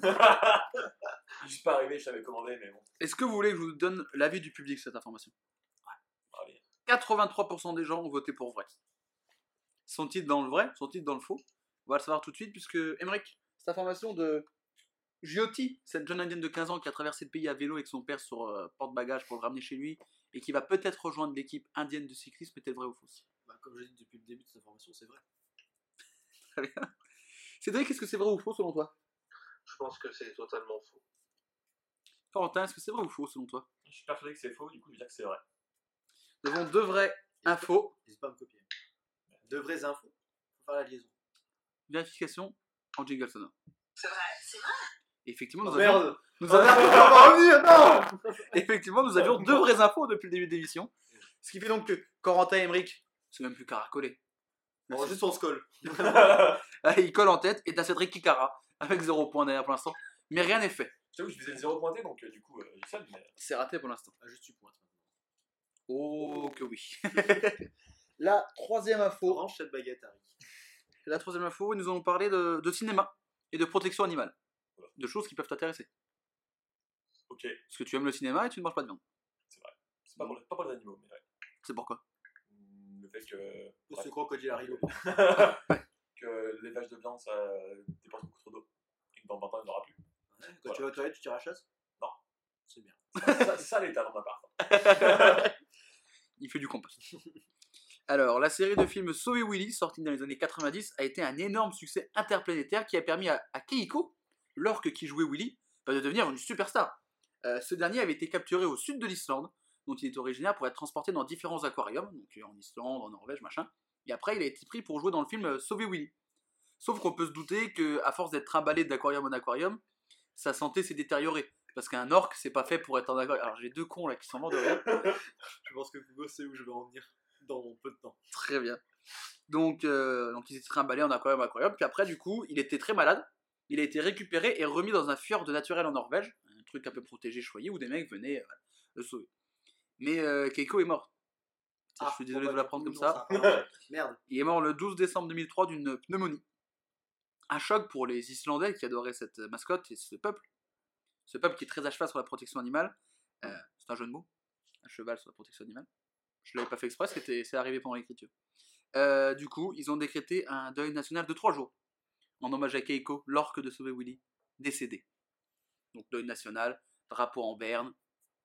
Je suis pas arrivé, je t'avais commandé, mais bon. Est-ce que vous voulez que je vous donne l'avis du public sur cette information? Allez. 83% des gens ont voté pour vrai. Sont-ils dans le vrai? Sont-ils dans le faux? On va le savoir tout de suite puisque, Emmerich, cette information de Giotti, cette jeune indienne de 15 ans qui a traversé le pays à vélo avec son père sur euh, porte-bagages pour le ramener chez lui et qui va peut-être rejoindre l'équipe indienne de cyclisme, est-elle vraie ou fausse? Bah, comme je l'ai dit depuis le début de cette information, c'est vrai. Très bien. Cédric, est-ce que c'est vrai ou faux selon toi? Je pense que c'est totalement faux. Corentin, est-ce que c'est vrai ou faux selon toi? Je suis persuadé que c'est faux, du coup, je vais dire que c'est vrai. Nous avons deux vraies infos. N'hésite pas à me copier. De vraies infos. Faut faire la liaison. Vérification en jingle sonore. C'est vrai, c'est vrai. Effectivement, nous Oh, avions, merde nous Oh, avions- merde, va revenir, non effectivement, nous avions deux vraies infos depuis le début de l'émission. Ce qui fait donc que Corentin et Emmerich, c'est même plus caracolé. On juste on se colle. Il colle en tête et t'as Cédric Kikara avec zéro point d'ailleurs pour l'instant. Mais rien n'est fait. Je t'avoue, je faisais le zéro pointé, donc euh, du coup, euh, ça, mais. C'est raté pour l'instant. Ah, juste tu pointes. Oh que oui. La troisième info. Range cette baguette, Harry. La troisième info, nous allons parler de, de cinéma et de protection animale. Voilà. De choses qui peuvent t'intéresser. Ok, Parce que tu aimes le cinéma et tu ne manges pas de viande. c'est pas pour, les- pas pour les animaux, mais ouais. C'est pourquoi? Fait que. Pour ce crocodile Harry. que l'élevage de viande, ça dépense beaucoup trop d'eau. Et que dans 20 ans, il n'y en aura plus. Ouais, quand tu vas aux toilettes, tu tires à la chasse? Non. C'est bien. ça, ça l'état dans ma part. Il fait du compost. Alors, la série de films Sauver Willy, sortie dans les années 90, a été un énorme succès interplanétaire qui a permis à, à Keiko, l'orque qui jouait Willy, bah, de devenir une superstar. Euh, ce dernier avait été capturé au sud de l'Islande, dont il est originaire, pour être transporté dans différents aquariums, donc euh, en Islande, en Norvège, machin. Et après, il a été pris pour jouer dans le film euh, Sauver Willy. Sauf qu'on peut se douter que, à force d'être trimballé d'aquarium en aquarium, sa santé s'est détériorée. Parce qu'un orque, c'est pas fait pour être en aquarium. Alors j'ai deux cons là qui s'en vont de rire. Je pense que Hugo sait où je vais en venir dans peu de temps. Très bien. Donc, euh, donc il s'est trimballé en aquarium, aquarium. Puis après, du coup, il était très malade. Il a été récupéré et remis dans un fjord naturel en Norvège, un truc un peu protégé, choyé, où des mecs venaient euh, le sauver. Mais euh, Keiko est mort. je suis désolé de vous l'apprendre comme ça. Merde. Il est mort le 12 décembre 2003 d'une pneumonie. Un choc pour les Islandais qui adoraient cette mascotte et ce peuple. Ce peuple qui est très à cheval sur la protection animale. Euh, c'est un jeu de mots. Un cheval sur la protection animale. Je l'avais pas fait exprès, c'était- c'est arrivé pendant l'écriture. Euh, du coup, ils ont décrété un deuil national de 3 jours. En hommage à Keiko, l'orque de Sauver Willy, décédé. Donc deuil national, drapeau en berne,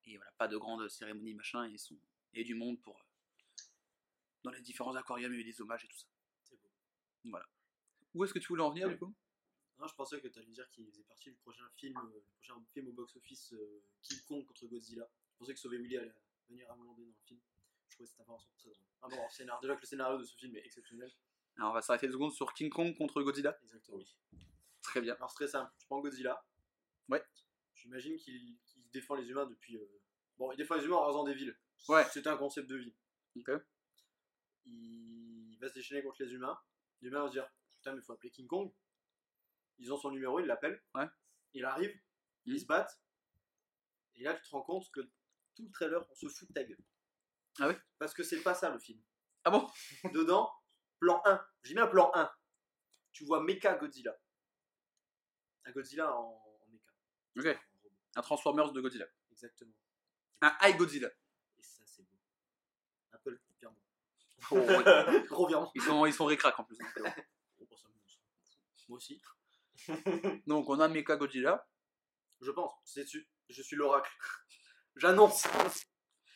et voilà, pas de grande cérémonie machin, et, son, et du monde pour... euh, dans les différents aquariums, il y a eu des hommages et tout ça. C'est beau. Voilà. Où est-ce que tu voulais en venir du coup? Non, je pensais que tu allais dire qu'il faisait partie du prochain film, euh, prochain film au box-office euh, King Kong contre Godzilla. Je pensais que Sauver Willy allait venir à donné dans le film. Je trouvais cette information très drôle. Ah bon, scénario, déjà que le scénario de ce film est exceptionnel. Alors on va s'arrêter deux secondes sur King Kong contre Godzilla. Exactement. Très bien. Alors, c'est très simple. Tu prends Godzilla. Ouais. J'imagine qu'il défend les humains depuis. euh, Bon, il défend les humains en rasant des villes. Ouais. C'était un concept de vie. Ok. Il va se déchaîner contre les humains. Les humains vont se dire Putain, mais faut appeler King Kong. Ils ont son numéro, ils l'appellent. Ouais. Il arrive, Mhm. ils se battent. Et là, tu te rends compte que tout le trailer, on se fout de ta gueule. Ah ouais? Parce que c'est pas ça le film. Ah bon? Dedans, plan 1. J'ai mis un plan 1. Tu vois Mecha Godzilla. Un Godzilla en, en mecha. Ok. Un Transformers de Godzilla. Exactement. Un High Godzilla. Et ça, c'est beau. Apple, virement. Oh, ouais. Gros virement. ils sont, ils sont récrac en plus. donc, euh, fout. Moi aussi. Donc on a Mecha Godzilla. Je pense. C'est dessus. Je suis l'oracle. J'annonce.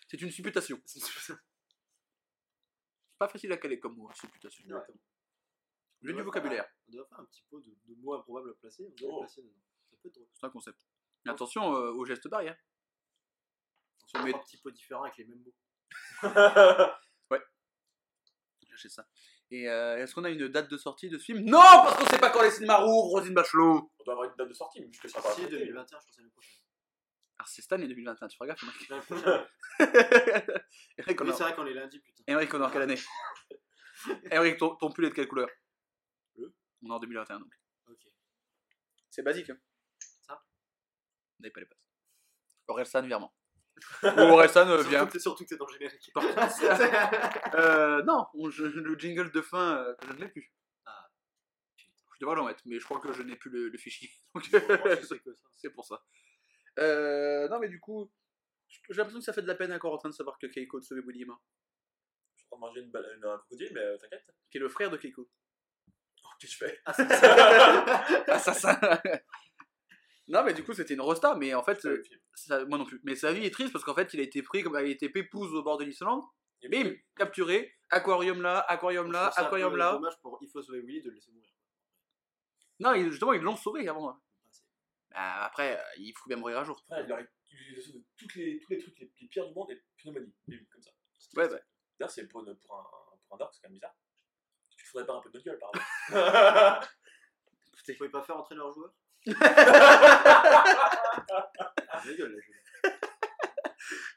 C'est une supputation. C'est pas facile à caler comme mot, hein, supputation. Exactement. J'ai du Ouais. vocabulaire, On doit faire un petit pot de, de mots improbables à placer. On Oh. les placer dedans. Ça peut être drôle. c'est un concept. Mais attention euh, aux gestes barrières. On Mais- met un petit pot différent avec les mêmes mots. Lâchez ça. Et euh, est-ce qu'on a une date de sortie de ce film? Non, parce qu'on sait pas quand les cinémas rouvrent, Rosine Bachelot. On doit avoir une date de sortie, mais jusque ça va. Si, 2021, je pense l'année prochaine. Alors c'est cette année 2021, tu feras gaffe. L'année prochaine. On a- c'est vrai qu'on est lundi, putain. Emmerich, on est en quelle année? Emmerich, ton, ton pull est de quelle couleur? Bleu. On est en 2021 donc. Ok. C'est basique. Hein. N'avez pas les passes. Orelsan, virement. Orelsan, euh, viens. Surtout que- Surtout que c'est dans le générique. Euh, non, on- je- le jingle de fin, euh, que je ne l'ai plus. Ah. Je devrais l'en mettre, mais je crois que je n'ai plus le, le fichier. Donc, C'est pour ça. Euh, non, mais du coup, j'ai l'impression que ça fait de la peine à Corentin de savoir que Keiko de sauver William, Je en train de manger une, bal- une- un crocodile, mais euh, t'inquiète. qui est le frère de Keiko. Oh, Qu'est-ce que je fais? Assassin Non, mais du coup, c'était une rosta, mais en fait, euh, ça- moi non plus. Mais sa vie est triste parce qu'en fait, il a été pris comme il a été pépouze au bord de l'Islande, Et bim, capturé, aquarium là, aquarium là, aquarium là. dommage pour Il faut sauver Willy de le laisser mourir. Non, ils- justement, ils l'ont sauvé avant. Enfin, c'est- Bah, après, euh, il faut bien mourir un jour. Après, il aurait utilisé de toutes les, tous les trucs les, les pires du monde et pneumonie. Bim, comme ça. Ouais, bah. D'ailleurs, c'est pour, une- pour, un, pour un orc, c'est quand même bizarre. Tu te faudrais pas un peu de notre gueule, par exemple. Vous pouvez pas faire entrer leurs joueurs? Là,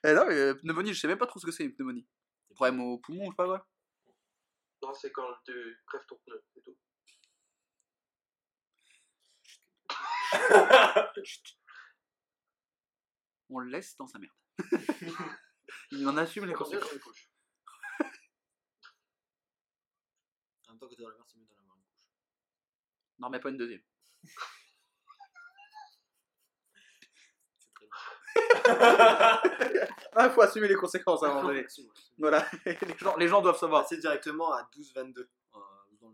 Eh non, mais euh, pneumonie, je sais même pas trop ce que c'est une pneumonie. Problème au poumon, je sais pas quoi. Non, c'est quand tu crèves ton pneu, c'est tout. On le laisse dans sa merde. il en assume les Comment dire, conséquences. j'ai une couche. En même temps que t'es dans la merde, c'est mieux d'en avoir une couche. N'en remets pas une deuxième. C'est très bien. Ah, faut assumer les conséquences à un moment donné. Voilà, les gens, les gens doivent savoir. Passer directement à 12-22. Euh, euh.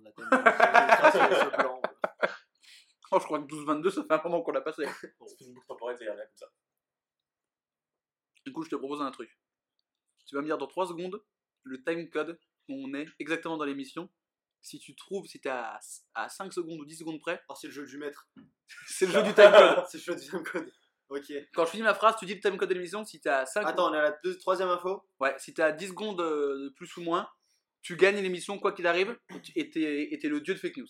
Oh, je crois que 12-22, ça fait un moment qu'on l'a passé. C'est une boucle temporelle, c'est rien comme ça. Du coup, je te propose un truc. Tu vas me dire dans 3 secondes le time code où on est exactement dans l'émission. Si tu trouves, si t'es à, à 5 secondes ou 10 secondes près, Alors, c'est le jeu du maître. c'est le jeu du time code. c'est le jeu du time code. Ok. Quand je finis ma phrase, tu dis le time code de l'émission. Si t'es à 5 Attends, on est à la deux- troisième info. Ouais, si t'es à 10 secondes euh, de plus ou moins, tu gagnes l'émission quoi qu'il arrive et tu- et t'es et t'es le dieu de fake news.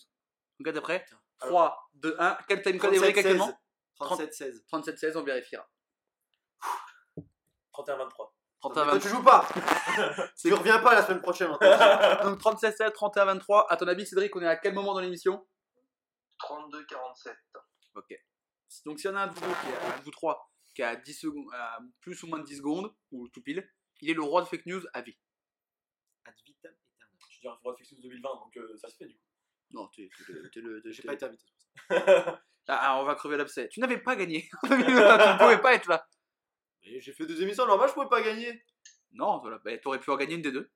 Donc, t'es prêt 3, 2, 1. Quel time code est vrai 37, 16. exactement 37, 16. 37, 16, on vérifiera. 31-23. 31, Toi, 23. tu joues pas Tu reviens pas la semaine prochaine. en fait. Donc 37, 16, 31, 23. À ton avis, Cédric, on est à quel moment dans l'émission? 32-47. Ok. Donc s'il y en a un de vous, deux qui est, un de vous trois qui a 10 secondes, à plus ou moins de 10 secondes, ou tout pile, il est le roi de fake news à vie. Ad vitam aeternam. Je dirais qu'il faudra fixer 2020, donc euh, ça se fait du coup. Non, t'es t'es le. t'es le- t'es- J'ai pas été invité. c'est pour ça. Ah, ah, on va crever l'abcès. Tu n'avais pas gagné. tu ne pouvais pas être là. Mais j'ai fait deux émissions normales, je pouvais pas gagner. Non, voilà. Bah, t'aurais pu en gagner une des deux.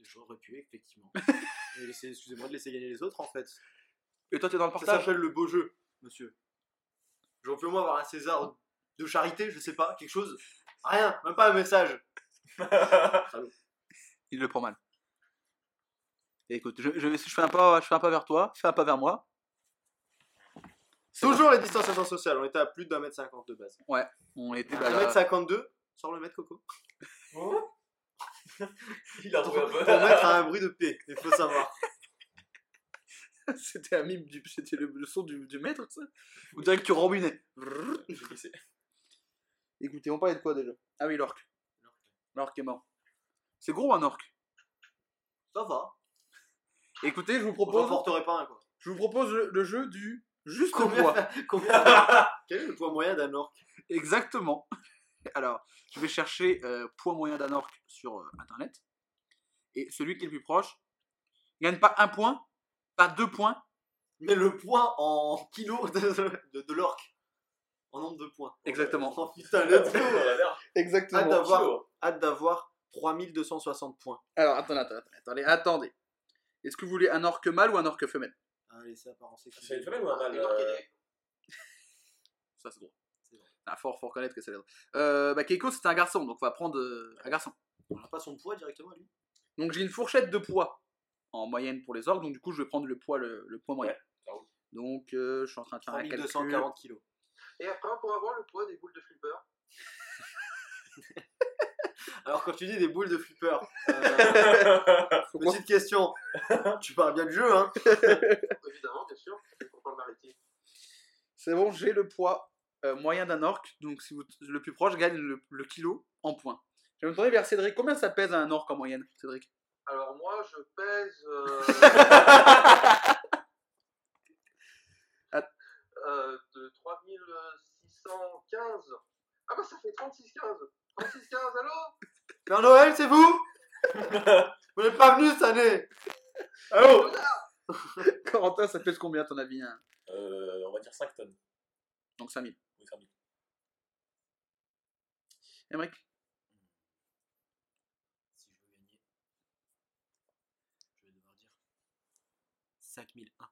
J'aurais pu, effectivement. Excusez-moi de laisser gagner les autres, en fait. Et toi, t'es dans le Ça partage? s'appelle le beau jeu, monsieur. J'aurais pu au moins avoir un César de charité, je sais pas, quelque chose. Rien, même pas un message. Il le prend mal. Et écoute, je, je, je fais un pas, je fais un pas vers toi, fais un pas vers moi. Toujours les distanciations sociales, on était à plus d'un mètre cinquante de base. On était Un bah, mètre cinquante-deux, sors le mètre coco. Il a trouvé un Pour peu. mettre à un bruit de P, il faut savoir. C'était un mime du, c'était le, le son du, du maître, ça. Dirait que tu glissé. Écoutez, on parlait de quoi déjà? Ah oui, l'orque. L'orque est mort. C'est gros un orque. Ça va. Écoutez, je vous propose, n'emporterait pas un, quoi. je vous propose le, le jeu du juste poids. combien Quel est le poids moyen d'un orque? Exactement. Alors, je vais chercher euh, poids moyen d'un orque sur euh, internet. Et celui qui est le plus proche gagne pas un point, pas deux points. Mais le poids en kilos de, de, de l'orque. En nombre de points. Exactement. Oh putain, let's go. Exactement. Hâte d'avoir, Chaud. hâte d'avoir 3260 points. Alors, attendez, attendez, attendez, attendez. Est-ce que vous voulez un orque mâle ou un orque femelle? Allez, c'est apparent sexy. C'est une femelle ou un mâle euh, orchidée. Ça, c'est drôle. Ah, fort, faut reconnaître que c'est. Euh, bah, Keiko, c'est un garçon, donc on va prendre euh, un garçon. On n'a pas son poids directement, lui? Donc j'ai une fourchette de poids en moyenne pour les orques, donc du coup je vais prendre le poids, le, le poids moyen. Ouais. Donc euh, je suis en train de faire un calcul. 3240 kilos. Et après, on pourra avoir le poids des boules de flipper. Alors, quand tu dis des boules de flipper, euh, petite question. tu parles bien du jeu, hein Évidemment, bien sûr. C'est pour le maritime. C'est bon, j'ai le poids euh, moyen d'un orque, donc si vous, le plus proche gagne le, le kilo en points. Je vais me tourner vers Cédric. Combien ça pèse un orque en moyenne, Cédric? Alors, moi, je pèse. euh, euh, de 3615. Ah, bah, ça fait 3615. 3615, allô? Père Noël, c'est vous? Vous n'êtes pas venu cette année Allô? Corentin, ça pèse combien à ton avis hein? Euh, on va dire 5 tonnes. Donc 5000. Oui, 5 000. Emmerich Si je veux gagner, je vais devoir dire 5001.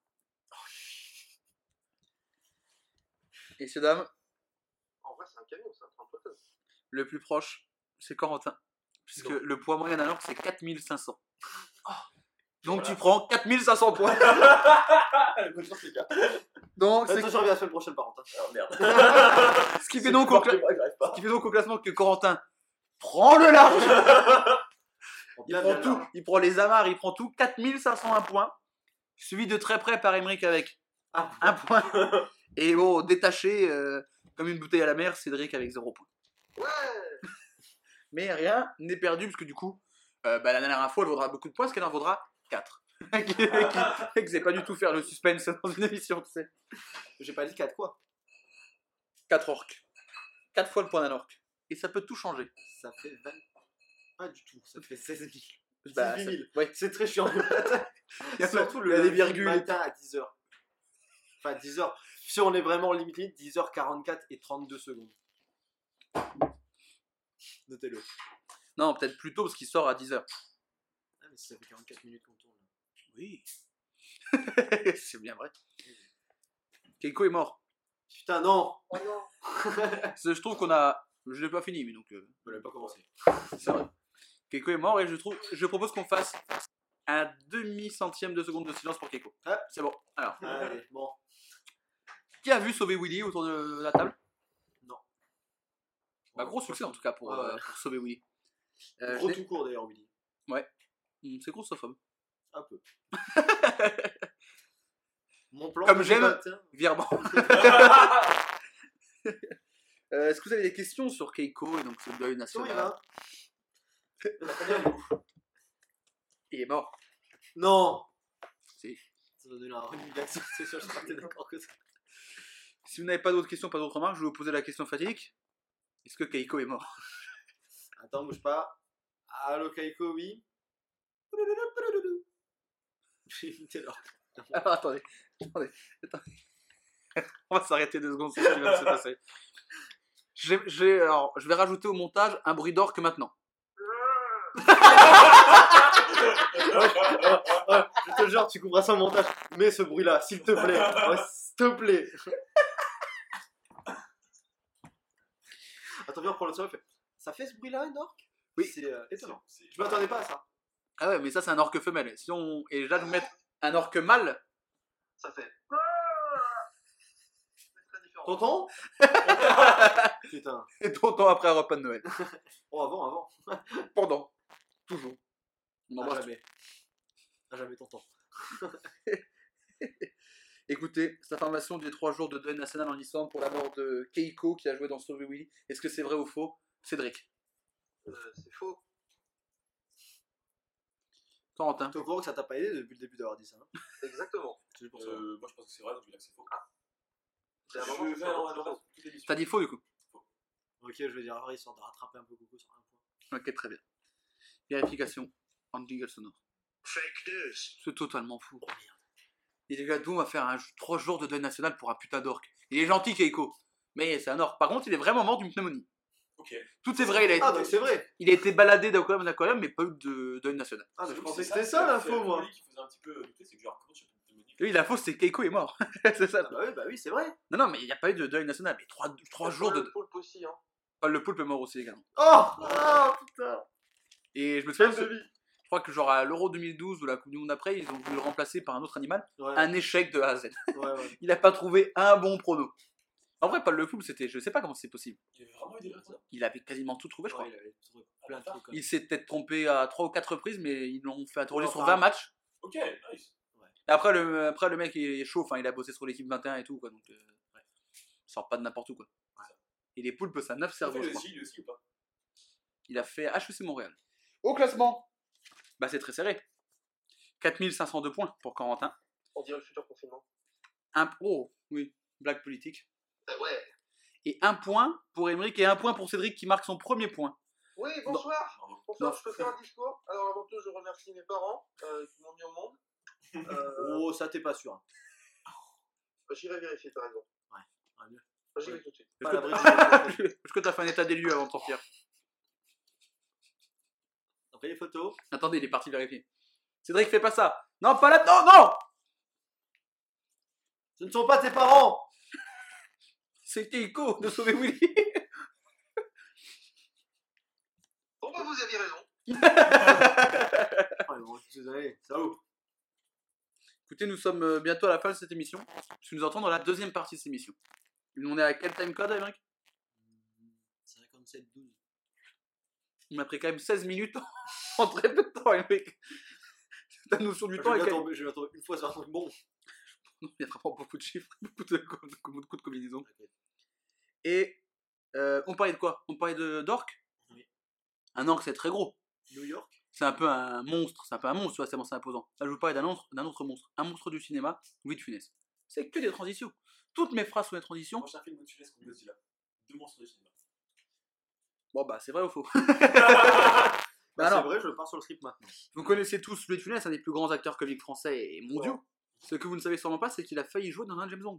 Et ces dames, En vrai, c'est un camion, c'est un 33 tonnes. le plus proche, c'est Corentin. Puisque le poids moyen d'un orque, c'est 4500. Donc Voilà. tu prends 4500 points. Bonne chance, les gars. Donc c'est je reviens la semaine prochaine par contre. Oh merde. ce qui fait donc au, cla- ce qui fait donc au classement que Corentin prend le large. Il prend tout, bien. il prend les amarres, il prend tout, 4501 points. Suivi de très près par Emmerich avec Ah, un point. Et bon, détaché euh, comme une bouteille à la mer, Cédric avec 0 point. Ouais Mais rien n'est perdu, parce que du coup, euh, bah, la dernière fois, elle vaudra beaucoup de points, ce qu'elle en vaudra 4. qui, qui, qui sait pas du tout faire le suspense dans une émission, tu sais. J'ai pas dit 4 quoi 4 orques. 4 fois le point d'un orque. Et ça peut tout changer. Ça fait 20. Pas du tout, ça fait 16 000. Bah, 18 ça- 000. ouais. C'est très chiant. Il y a Surtout il y a le des virgules. matin à 10h. Enfin, 10h. Si on est vraiment limité, 10h44 et 32 secondes. Notez-le. Non, peut-être plus tôt, parce qu'il sort à 10h. Ah, mais ça fait 44 minutes qu'on tourne. Oui. c'est bien vrai. Keiko est mort. Putain, non Oh non Je trouve qu'on a. Je l'ai pas fini, mais donc. euh, On l'a pas commencé. c'est vrai. Keiko est mort et je trouve. Je propose qu'on fasse un demi centième de seconde de silence pour Keiko. C'est bon. Alors, Allez, bon. qui a vu sauver Willy autour de la table? Non. Bah, gros succès en tout cas pour, Ouais, euh, ouais. pour sauver Willy. Euh, Gros tout court d'ailleurs, Willy. Hmm, C'est grossophobe. Un peu. Mon plan. Comme de j'aime- débat, tiens. Virement. Euh, Est-ce que vous avez des questions sur Keiko et donc ce deuil Oui, national. Il est mort. Non Si. Ça va donner un running c'est sûr, je serais d'accord que ça. Si vous n'avez pas d'autres questions, pas d'autres remarques, je vais vous poser la question fatidique. Est-ce que Keiko est mort? Attends, bouge pas. Allo Kaiko, oui. J'ai imité leur. Alors attendez, attendez, attendez. On va s'arrêter deux secondes sur ce qui vient de se passer. J'ai- j'ai- alors, je vais rajouter au montage un bruit d'orque maintenant. Je te jure, tu couperas ça au montage. Mets ce bruit-là, s'il te plaît. Ouais, s'il te plaît. Attends, viens, on prend le son. fait. Ça fait ce bruit-là, une orque? Oui. C'est euh, étonnant. C'est- Je m'attendais pas à ça. Ah ouais, mais ça c'est un orque femelle. Si on... Et là, de mettre un orque mâle, Ça fait. C'est très différent. Tonton? Putain. et longtemps après un repas de Noël. Oh, avant, avant. Pendant. Toujours. On À jamais. À jamais, tonton. Écoutez, cette information des trois jours de deuil national en Islande pour la mort de Keiko qui a joué dans Sauver Willy, est-ce que c'est vrai ou faux? Cédric. Euh, c'est faux. Corentin. T'es au courant que ça t'a pas aidé depuis le début d'avoir dit ça hein Exactement. C'est pour ça. Euh, moi, je pense que c'est vrai, donc je dire que c'est faux. C'est l'émission. T'as dit faux du coup? Ok, je vais dire, ah, histoire de rattraper un peu Coco sur un point. Ok, très bien. Vérification en jingle sonore. Fake news. C'est totalement fou. Et les gars, d'où on va faire un 3 jours de deuil national pour un putain d'orque Il est gentil, Keiko. Mais c'est un orque. Par contre, il est vraiment mort d'une pneumonie. Ok. Tout est vrai, il a été, Ah, donc c'est vrai il a été baladé d'aquarium en aquarium, mais pas eu de deuil national. Ah, mais je C'est- pensais que c'était ça la- l'info, moi qui faisait un petit peu douter, c'est que genre, comment tu peux te demander Oui, la fausse, c'est Keiko est mort. c'est ça. Ah bah oui, bah oui, c'est vrai. Non, non, mais il n'y a pas eu de deuil national. Mais trois, trois jours de. Le poulpe aussi, hein. Paul le Poulpe est mort aussi également. Oh Oh putain Et je me souviens, je crois que genre à l'Euro 2012 ou la Coupe du Monde après, ils ont voulu le remplacer par un autre animal. Ouais, Un échec de A à Z. ouais, ouais. Il n'a pas trouvé un bon prono. En vrai, Paul le Poulpe, c'était. Je sais pas comment c'est possible. Il avait vraiment. Il quasiment tout trouvé, je crois. Ouais, il avait trouvé plein de trucs. comme Il s'est peut-être trompé à 3 ou 4 reprises, mais ils l'ont fait tourner sur enfin, 20 matchs. Ok, nice. Et après, le, après, le mec, est chaud. Enfin, il a bossé sur l'équipe 21 et tout, quoi. Donc, euh, sort pas de n'importe où, quoi. Et les poulpes, ça a 9 Ça cerveaux, Il a fait HEC Montréal. Au classement, bah, c'est très serré. 4502 points pour Corentin. On dirait le futur confinement. Un, oh, oui, blague politique. Euh, ouais. Et un point pour Émeric et un point pour Cédric qui marque son premier point. Oui, bonsoir. Bonsoir, Non. je peux faire un discours? Alors avant tout, je remercie mes parents euh, qui m'ont mis au monde. Euh, Oh, ça t'es pas sûr. J'irai vérifier, t'as raison. Ouais. J'y vais tout de suite. Est-ce que que t'as fait un état des lieux avant de sortir? Après les photos. Attendez, il est parti vérifier. Cédric, fais pas ça. Non, pas là. Non, non Ce ne sont pas tes parents C'est Keiko de sauver Willy. Bon, bah, vous aviez raison? Bon, désolé, où? Écoutez, nous sommes euh, bientôt à la fin de cette émission. Je nous entends dans la deuxième partie de cette émission. On est à quel time code, Émeric 57 12. On a pris quand même 16 minutes en très peu de temps, Émeric. Ta notion du Je temps est vais quand je vais tomber une fois sur un truc bon. Il y a vraiment beaucoup de chiffres, beaucoup de, beaucoup de combinaisons. Et euh, on parlait de quoi? On parlait de d'orque Oui. Un orque, c'est très gros. New York? C'est un peu un monstre, c'est un peu un monstre, tu vois, c'est imposant. Là, je vous parlais d'un autre, d'un autre monstre, un monstre du cinéma, Louis de Funès. C'est que des transitions. Toutes mes phrases sont des transitions. Prochain film comme Godzilla. Deux monstres du cinéma. Bon, bah, c'est vrai ou faux? Bah, non. c'est vrai, je pars sur le script maintenant. Vous connaissez tous Louis de Funès, un des plus grands acteurs comiques français et mondiaux. Ce que vous ne savez sûrement pas, c'est qu'il a failli jouer dans un James Bond.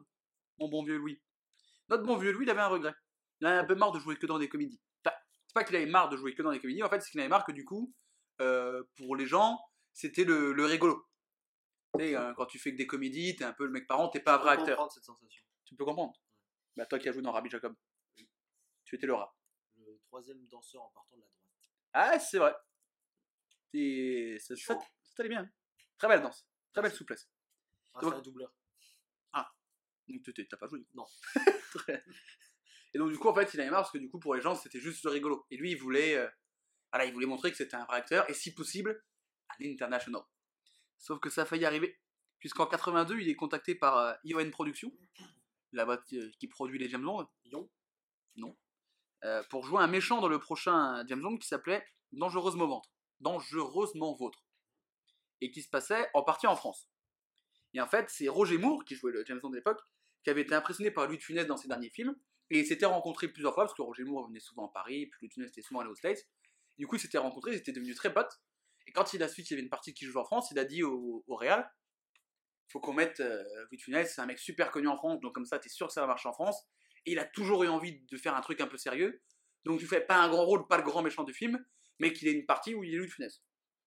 Mon bon vieux Louis. Notre bon vieux Louis, il avait un regret. Il en avait un peu marre de jouer que dans des comédies. Enfin, c'est pas qu'il avait marre de jouer que dans des comédies, en fait, c'est qu'il avait marre que du coup, euh, pour les gens, c'était le, le rigolo. Tu sais, euh, quand tu fais que des comédies, t'es un peu le mec parent, t'es pas un vrai acteur. comprendre cette sensation. Tu peux comprendre Bah, toi qui as joué dans Rabbi Jacob. Tu étais le rat. Troisième danseur en partant de la droite. Ah, c'est vrai. Et ça, ça, ça allait bien. Très belle danse. Très belle souplesse. Ah, Donc- c'est un doubleur. Donc t'étais- t'as pas joué Non. Et donc du coup en fait il avait marre parce que du coup pour les gens c'était juste rigolo. Et lui il voulait, euh, voilà, il voulait montrer que c'était un vrai acteur et si possible un international. Sauf que ça a failli arriver puisqu'en 82 il est contacté par euh, ION Productions, la boîte euh, qui produit les James Bond. Ion Non. Euh, pour jouer un méchant dans le prochain James Bond qui s'appelait Dangereusement Vôtre. Dangereusement Vôtre. Et qui se passait en partie en France. Et en fait, c'est Roger Moore, qui jouait le James Bond de l'époque, qui avait été impressionné par Louis de dans ses derniers films. Et ils s'étaient rencontrés plusieurs fois, parce que Roger Moore venait souvent à Paris, puis Louis de était souvent allé aux States. Du coup, ils s'étaient rencontrés, ils étaient devenus très potes. Et quand il a su qu'il y avait une partie qui joue en France, il a dit au, au Real faut qu'on mette euh, Louis de c'est un mec super connu en France, donc comme ça, t'es sûr que ça va marcher en France. Et il a toujours eu envie de faire un truc un peu sérieux. Donc tu fais pas un grand rôle, pas le grand méchant du film, mais qu'il ait une partie où il est Louis de Funès.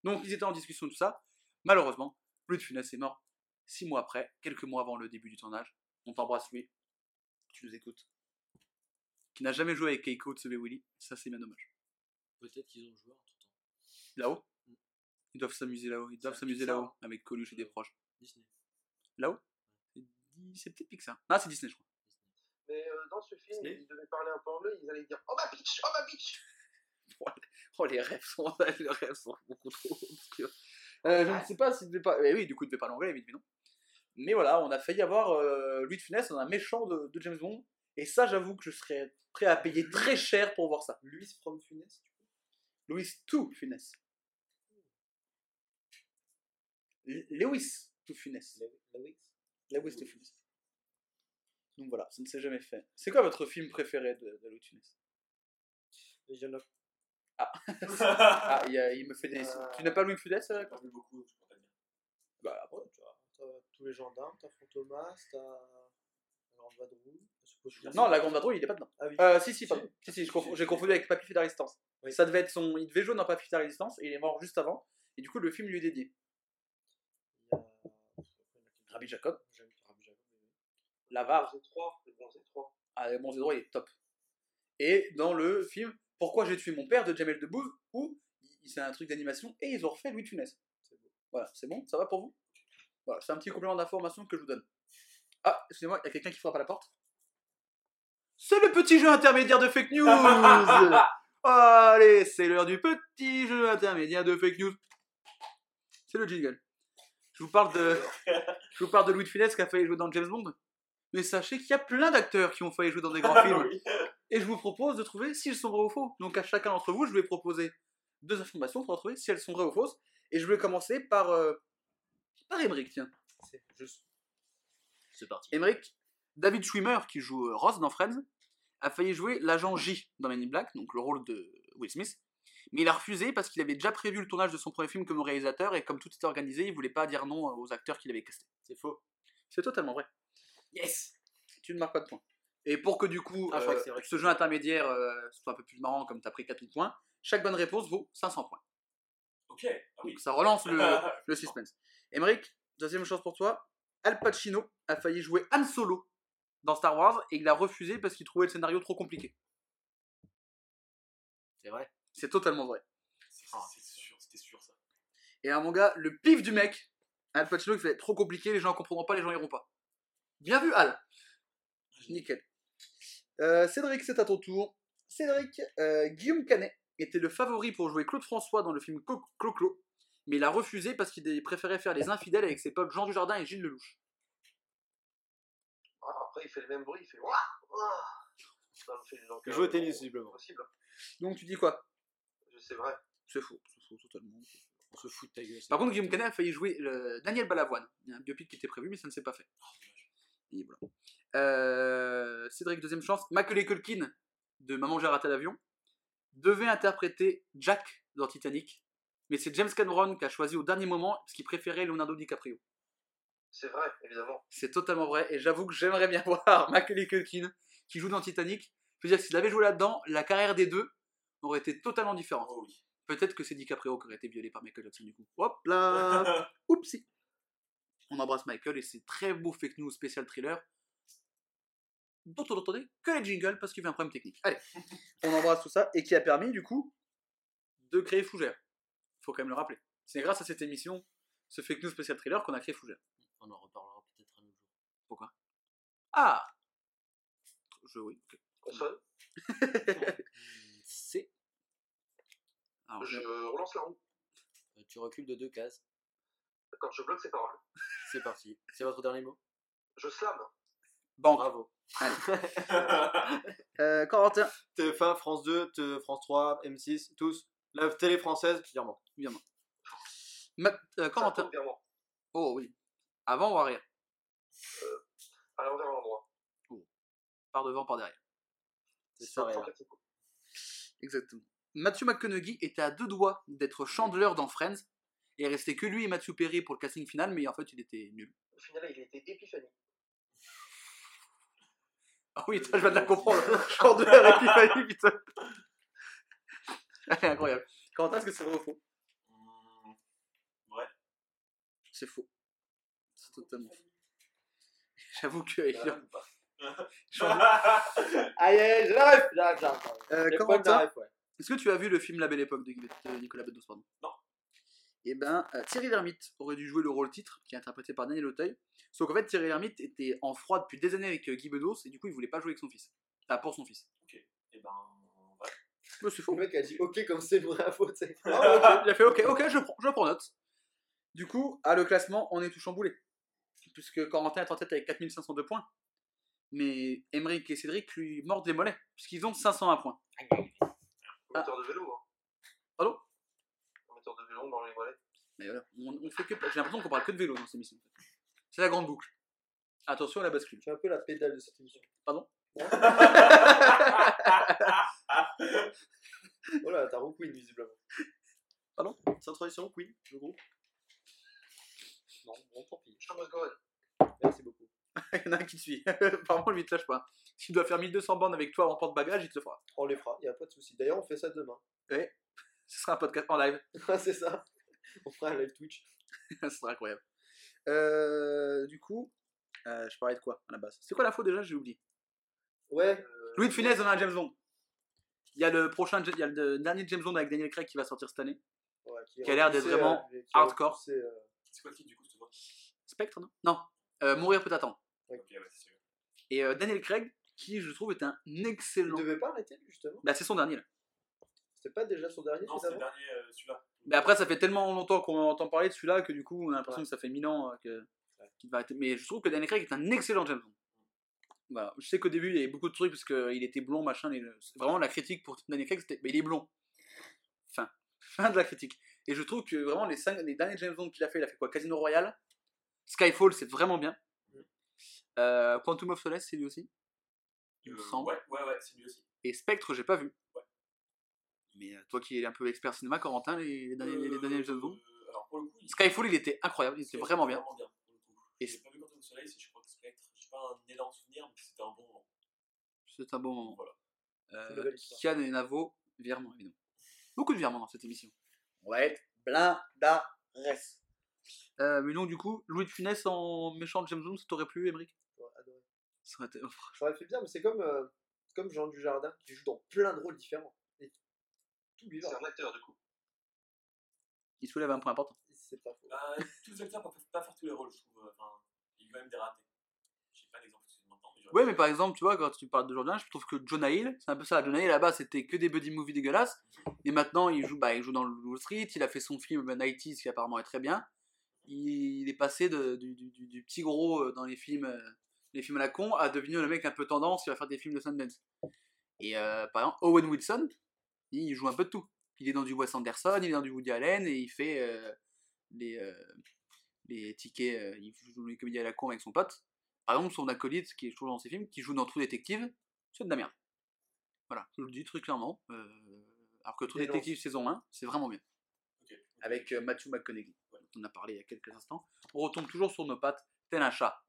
Donc ils étaient en discussion de tout ça. Malheureusement, Louis de Funès est mort six mois après, quelques mois avant le début du tournage. On t'embrasse Louis. Tu nous écoutes. Qui n'a jamais joué avec Keiko de Willy. Ça c'est bien dommage. Peut-être qu'ils ont joué en tout temps. Là-haut Ils doivent s'amuser là-haut. Ils doivent s'amuser là-haut avec Coluche et des proches. Disney. Là-haut C'est peut-être Pixar. Ah, c'est Disney, je crois. Mais euh, dans ce film, ils devaient parler un peu anglais, ils allaient dire Oh ma bitch, oh ma bitch Oh, les rêves sont, les rêves sont beaucoup trop obscurs. Euh, je ne sais pas s'il devait pas. Eh oui, du coup, il devait pas l'anglais, évidemment. Mais voilà, on a failli avoir euh, Louis de Funès dans un méchant de, de James Bond. Et ça, j'avoue que je serais prêt à payer très cher pour voir ça. Louis from Funès. Louis to Funès. L- Lewis to Funès. Lewis. Lewis to Funès. Donc voilà, ça ne s'est jamais fait. C'est quoi votre film préféré de, de Funès? Legion of Ah, il, a- il me fait des. Euh, Tu n'as pas Louis Funès euh, J'ai pas vu beaucoup, je dire. Bah, après, tu vois, t'as tous les gendarmes, t'as Fantomas, t'as la Grande Vadrouille. Non, la grande vadrouille, il est pas dedans. Ah oui. Euh, si, si, pardon. Si, si, j'ai confondu avec Papy fait la résistance. Oui. Ça devait être son. Il devait jouer dans Papy fait la résistance et il est mort juste avant. Et du coup, le film lui est dédié. A- Rabbi Jacob. J'aime Bronzé 3, le Bronzé 3. Ah, bon, droit, il est top. Et dans le film Pourquoi j'ai tué mon père de Jamel Debbouze, où c'est un truc d'animation et ils ont refait Louis de Funès. Voilà, c'est bon Ça va pour vous? Voilà, c'est un petit complément d'information que je vous donne. Ah, excusez-moi, il y a quelqu'un qui frappe à la porte? C'est le petit jeu intermédiaire de fake news Allez, c'est l'heure du petit jeu intermédiaire de fake news. C'est le jingle. Je vous parle de, je vous parle de Louis de Funès qui a failli jouer dans James Bond. Mais sachez qu'il y a plein d'acteurs qui ont failli jouer dans des grands films. Oui. Et je vous propose de trouver s'ils sont vrais ou faux. Donc à chacun d'entre vous, je vais proposer deux informations pour trouver si elles sont vraies ou fausses. Et je vais commencer par, euh, par Emmerich, tiens. C'est juste. C'est parti. Emmerich, David Schwimmer, qui joue euh, Ross dans Friends, a failli jouer l'agent J dans Men in Black, donc le rôle de Will Smith. Mais il a refusé parce qu'il avait déjà prévu le tournage de son premier film comme réalisateur et comme tout était organisé, il voulait pas dire non aux acteurs qu'il avait castés. C'est faux. C'est totalement vrai. Yes Tu ne marques pas de points. Et pour que du coup, Ah, je crois euh, que c'est vrai que ce c'est jeu intermédiaire euh, soit un peu plus marrant comme tu as pris 4000 points, chaque bonne réponse vaut 500 points. Ok. Ah oui. Donc ça relance le, le suspense. Emmerich, deuxième chose pour toi, Al Pacino a failli jouer Han Solo dans Star Wars et il a refusé parce qu'il trouvait le scénario trop compliqué. C'est vrai. C'est totalement vrai. C'est Ah. c'est sûr, c'était sûr ça. Et à mon gars, le pif du mec, Al Pacino, il fait trop compliqué, les gens comprendront pas, les gens iront pas. Bien vu, Al. Nickel. Euh, Cédric, c'est à ton tour. Cédric, euh, Guillaume Canet était le favori pour jouer Claude François dans le film Clo-Clo, mais il a refusé parce qu'il préférait faire les infidèles avec ses potes Jean Dujardin et Gilles Lelouch. Ah, après, il fait le même bruit, il fait Ouah Ouah Ça me fait donc, Il joue au euh, tennis, visiblement. Possible. Donc tu dis quoi? Sais vrai. C'est faux, c'est faux totalement. On se fout de ta gueule. Par contre, Guillaume Canet a failli jouer le Daniel Balavoine. Il y a un biopic qui était prévu, mais ça ne s'est pas fait. Et voilà. Euh, Cédric, deuxième chance. Macaulay Culkin, de Maman j'ai raté l'avion, devait interpréter Jack dans Titanic, mais c'est James Cameron qui a choisi au dernier moment parce qu'il préférait Leonardo DiCaprio. C'est vrai, évidemment. C'est totalement vrai, et j'avoue que j'aimerais bien voir Macaulay Culkin qui joue dans Titanic. Je veux dire, s'il avait joué là-dedans, la carrière des deux aurait été totalement différente. Oh oui. Peut-être que c'est DiCaprio qui aurait été violé par Michael Jackson du coup. Hop là Oupsie On embrasse Michael et c'est très beau fake news spécial thriller dont on n'entendait que les jingles parce qu'il y avait un problème technique. Allez, on embrasse tout ça et qui a permis du coup de créer Fougère. Faut quand même le rappeler. C'est grâce à cette émission, ce fake news spécial thriller qu'on a créé Fougère. On en reparlera peut-être un autre jour. Ah Je oui. ok. Consonne. C'est. Je je- relance la roue. Euh, Tu recules de deux cases. Quand je bloque ses paroles. C'est parti. C'est votre dernier mot? Je slam. Banque. Bravo. Euh, Corentin. TF1, France 2, T- France 3, M6, tous. La télé française, virement. Ma- euh, Corentin. Oh oui. Avant ou arrière? À l'envers de l'endroit? Par devant, par derrière. C'est ça. Exactement. Matthew McConaughey était à deux doigts d'être Chandler dans Friends. Et il restait que lui et Matthew Perry pour le casting final, mais en fait il était nul. Au final, il était épiphanie. Ah oui, ça, je viens de la comprendre. Chandler Epiphany, putain. Elle est incroyable. Quentin, est-ce que c'est vrai ou faux? Hum, Ouais. C'est faux. C'est totalement faux. J'avoue que. Chandler- Aïe, je la ref, j'arrive, j'arrive. Euh, de ref, ouais. est-ce que tu as vu le film La Belle Époque de, Guy- de Nicolas Bedos pardon? Non. Eh ben, euh, Thierry Lhermitte aurait dû jouer le rôle titre, qui est interprété par Daniel Auteuil. Sauf qu'en fait, Thierry Lhermitte était en froid depuis des années avec euh, Guy Bedos, et du coup, il voulait pas jouer avec son fils. Enfin, pour son fils. Et ben, ouais. Mais c'est faux. Le mec a dit ok comme c'est une vraie info, tu sais. Ah, ok. Il a fait ok, ok, je prends, je prends note. Du coup, à le classement, on est tout chamboulé. Puisque Corentin est en tête avec 4502 points. Mais Emeric et Cédric lui mordent les mollets, puisqu'ils ont 501 points. Amateur de vélo. Hein. Pardon? Dans les. Mais voilà, on, on fait que. J'ai l'impression qu'on parle que de vélo dans cette émission. C'est la grande boucle. Attention à la bascule. Tu es un peu la pédale de cette émission. Pardon? Voilà, t'as roue Queen visiblement. Pardon? Sans transition, Queen, le groupe Non, bon, tant pis. Thomas Gohan. Merci beaucoup. Il y en a un qui te suit. Apparemment, lui, il te lâche pas. S'il doit faire 1200 bandes avec toi en porte-bagages, il te le fera. On les fera, y a pas de souci. D'ailleurs, on fait ça demain. Ce sera un podcast en live. Ah, c'est ça. On fera un live Twitch. Ce sera incroyable. Euh, du coup, euh, je parlais de quoi à la base? C'est quoi l'info déjà? J'ai oublié. Ouais. Euh, Louis de Funès dans un James Bond. Il y a le prochain, il y a le dernier James Bond avec Daniel Craig qui va sortir cette année. ouais, Qui a l'air d'être vraiment euh, hardcore. euh, C'est quoi le titre du coup, Spectre, non? Non. Euh, Mourir peut attendre. Ok, ouais, c'est sûr. Et euh, Daniel Craig, qui je trouve est un Il excellent. devait pas arrêter, justement. Bah, c'est son dernier là. C'était pas déjà son dernier Non, c'est le dernier, euh, celui-là. Mais après, ça fait tellement longtemps qu'on entend parler de celui-là que du coup, on a l'impression que ça fait mille ans euh, que. qu'il va être- Mais je trouve que Daniel Craig est un excellent James Bond. Voilà. Je sais qu'au début, il y avait beaucoup de trucs parce qu'il était blond, machin. c'est Vraiment, la critique pour Daniel Craig, c'était. Mais il est blond. Fin. Fin de la critique. Et je trouve que vraiment, les, cinq, les derniers James Bond qu'il a fait, il a fait quoi? Casino Royale Skyfall, c'est vraiment bien. Euh, Quantum of Solace, c'est lui aussi. Il me Euh, semble. Ouais, ouais, ouais, c'est lui aussi. Et Spectre, j'ai pas vu. Mais euh, toi qui es un peu expert cinéma, Corentin, les, les derniers, les derniers James Bond euh, Alors pour le coup, il- Skyfall, il était incroyable, il était Skyfall, vraiment bien. Bien pour le coup. Et j'ai pas vu Quantum of Soleil, c'est je crois que Spectre, j'ai pas un énorme souvenir, mais c'était un bon moment. C'est un bon moment. Voilà. Euh. Kian et Navo, virement évidemment. Beaucoup de virements dans cette émission. On va être blindares. Euh, mais non, du coup, Louis de Funès en méchant de James Bond, ça t'aurait plu, J'aurais adoré. Ça aurait été- J'aurais fait bien, mais c'est comme, euh, comme Jean Dujardin qui joue dans plein de rôles différents. C'est un acteur, du coup. Il soulève un point important. C'est pas faux. Bah, tous les acteurs peuvent pas faire tous les rôles, je trouve. euh, Enfin, il y a quand même des ratés. Pas d'exemple mais Ouais, par exemple, tu vois, quand tu parles de Jordan, je trouve que Jonah Hill, c'est un peu ça. Jonah Hill, là-bas, c'était que des buddy movies dégueulasses. Et maintenant, il joue, bah, il joue dans le Wall Street. Il a fait son film 90s qui apparemment est très bien. Il, il est passé de- du, du- du- du petit gros euh, dans les films, euh, les films à la con à devenir le mec un peu tendance qui va faire des films de Sundance. Et euh, par exemple, Owen Wilson, il joue un peu de tout. Il est dans du Wes Anderson, il est dans du Woody Allen et il fait euh, les, euh, les tickets, euh, il joue les comédies à la con avec son pote. Par exemple, son acolyte, qui est toujours dans ses films, qui joue dans True Detective, c'est de la merde. Voilà, je le dis très clairement. alors que True Dénonce. Detective saison 1, c'est vraiment bien. Avec Matthew McConaughey, dont on a parlé il y a quelques instants. On retombe toujours sur nos pattes, tel un chat.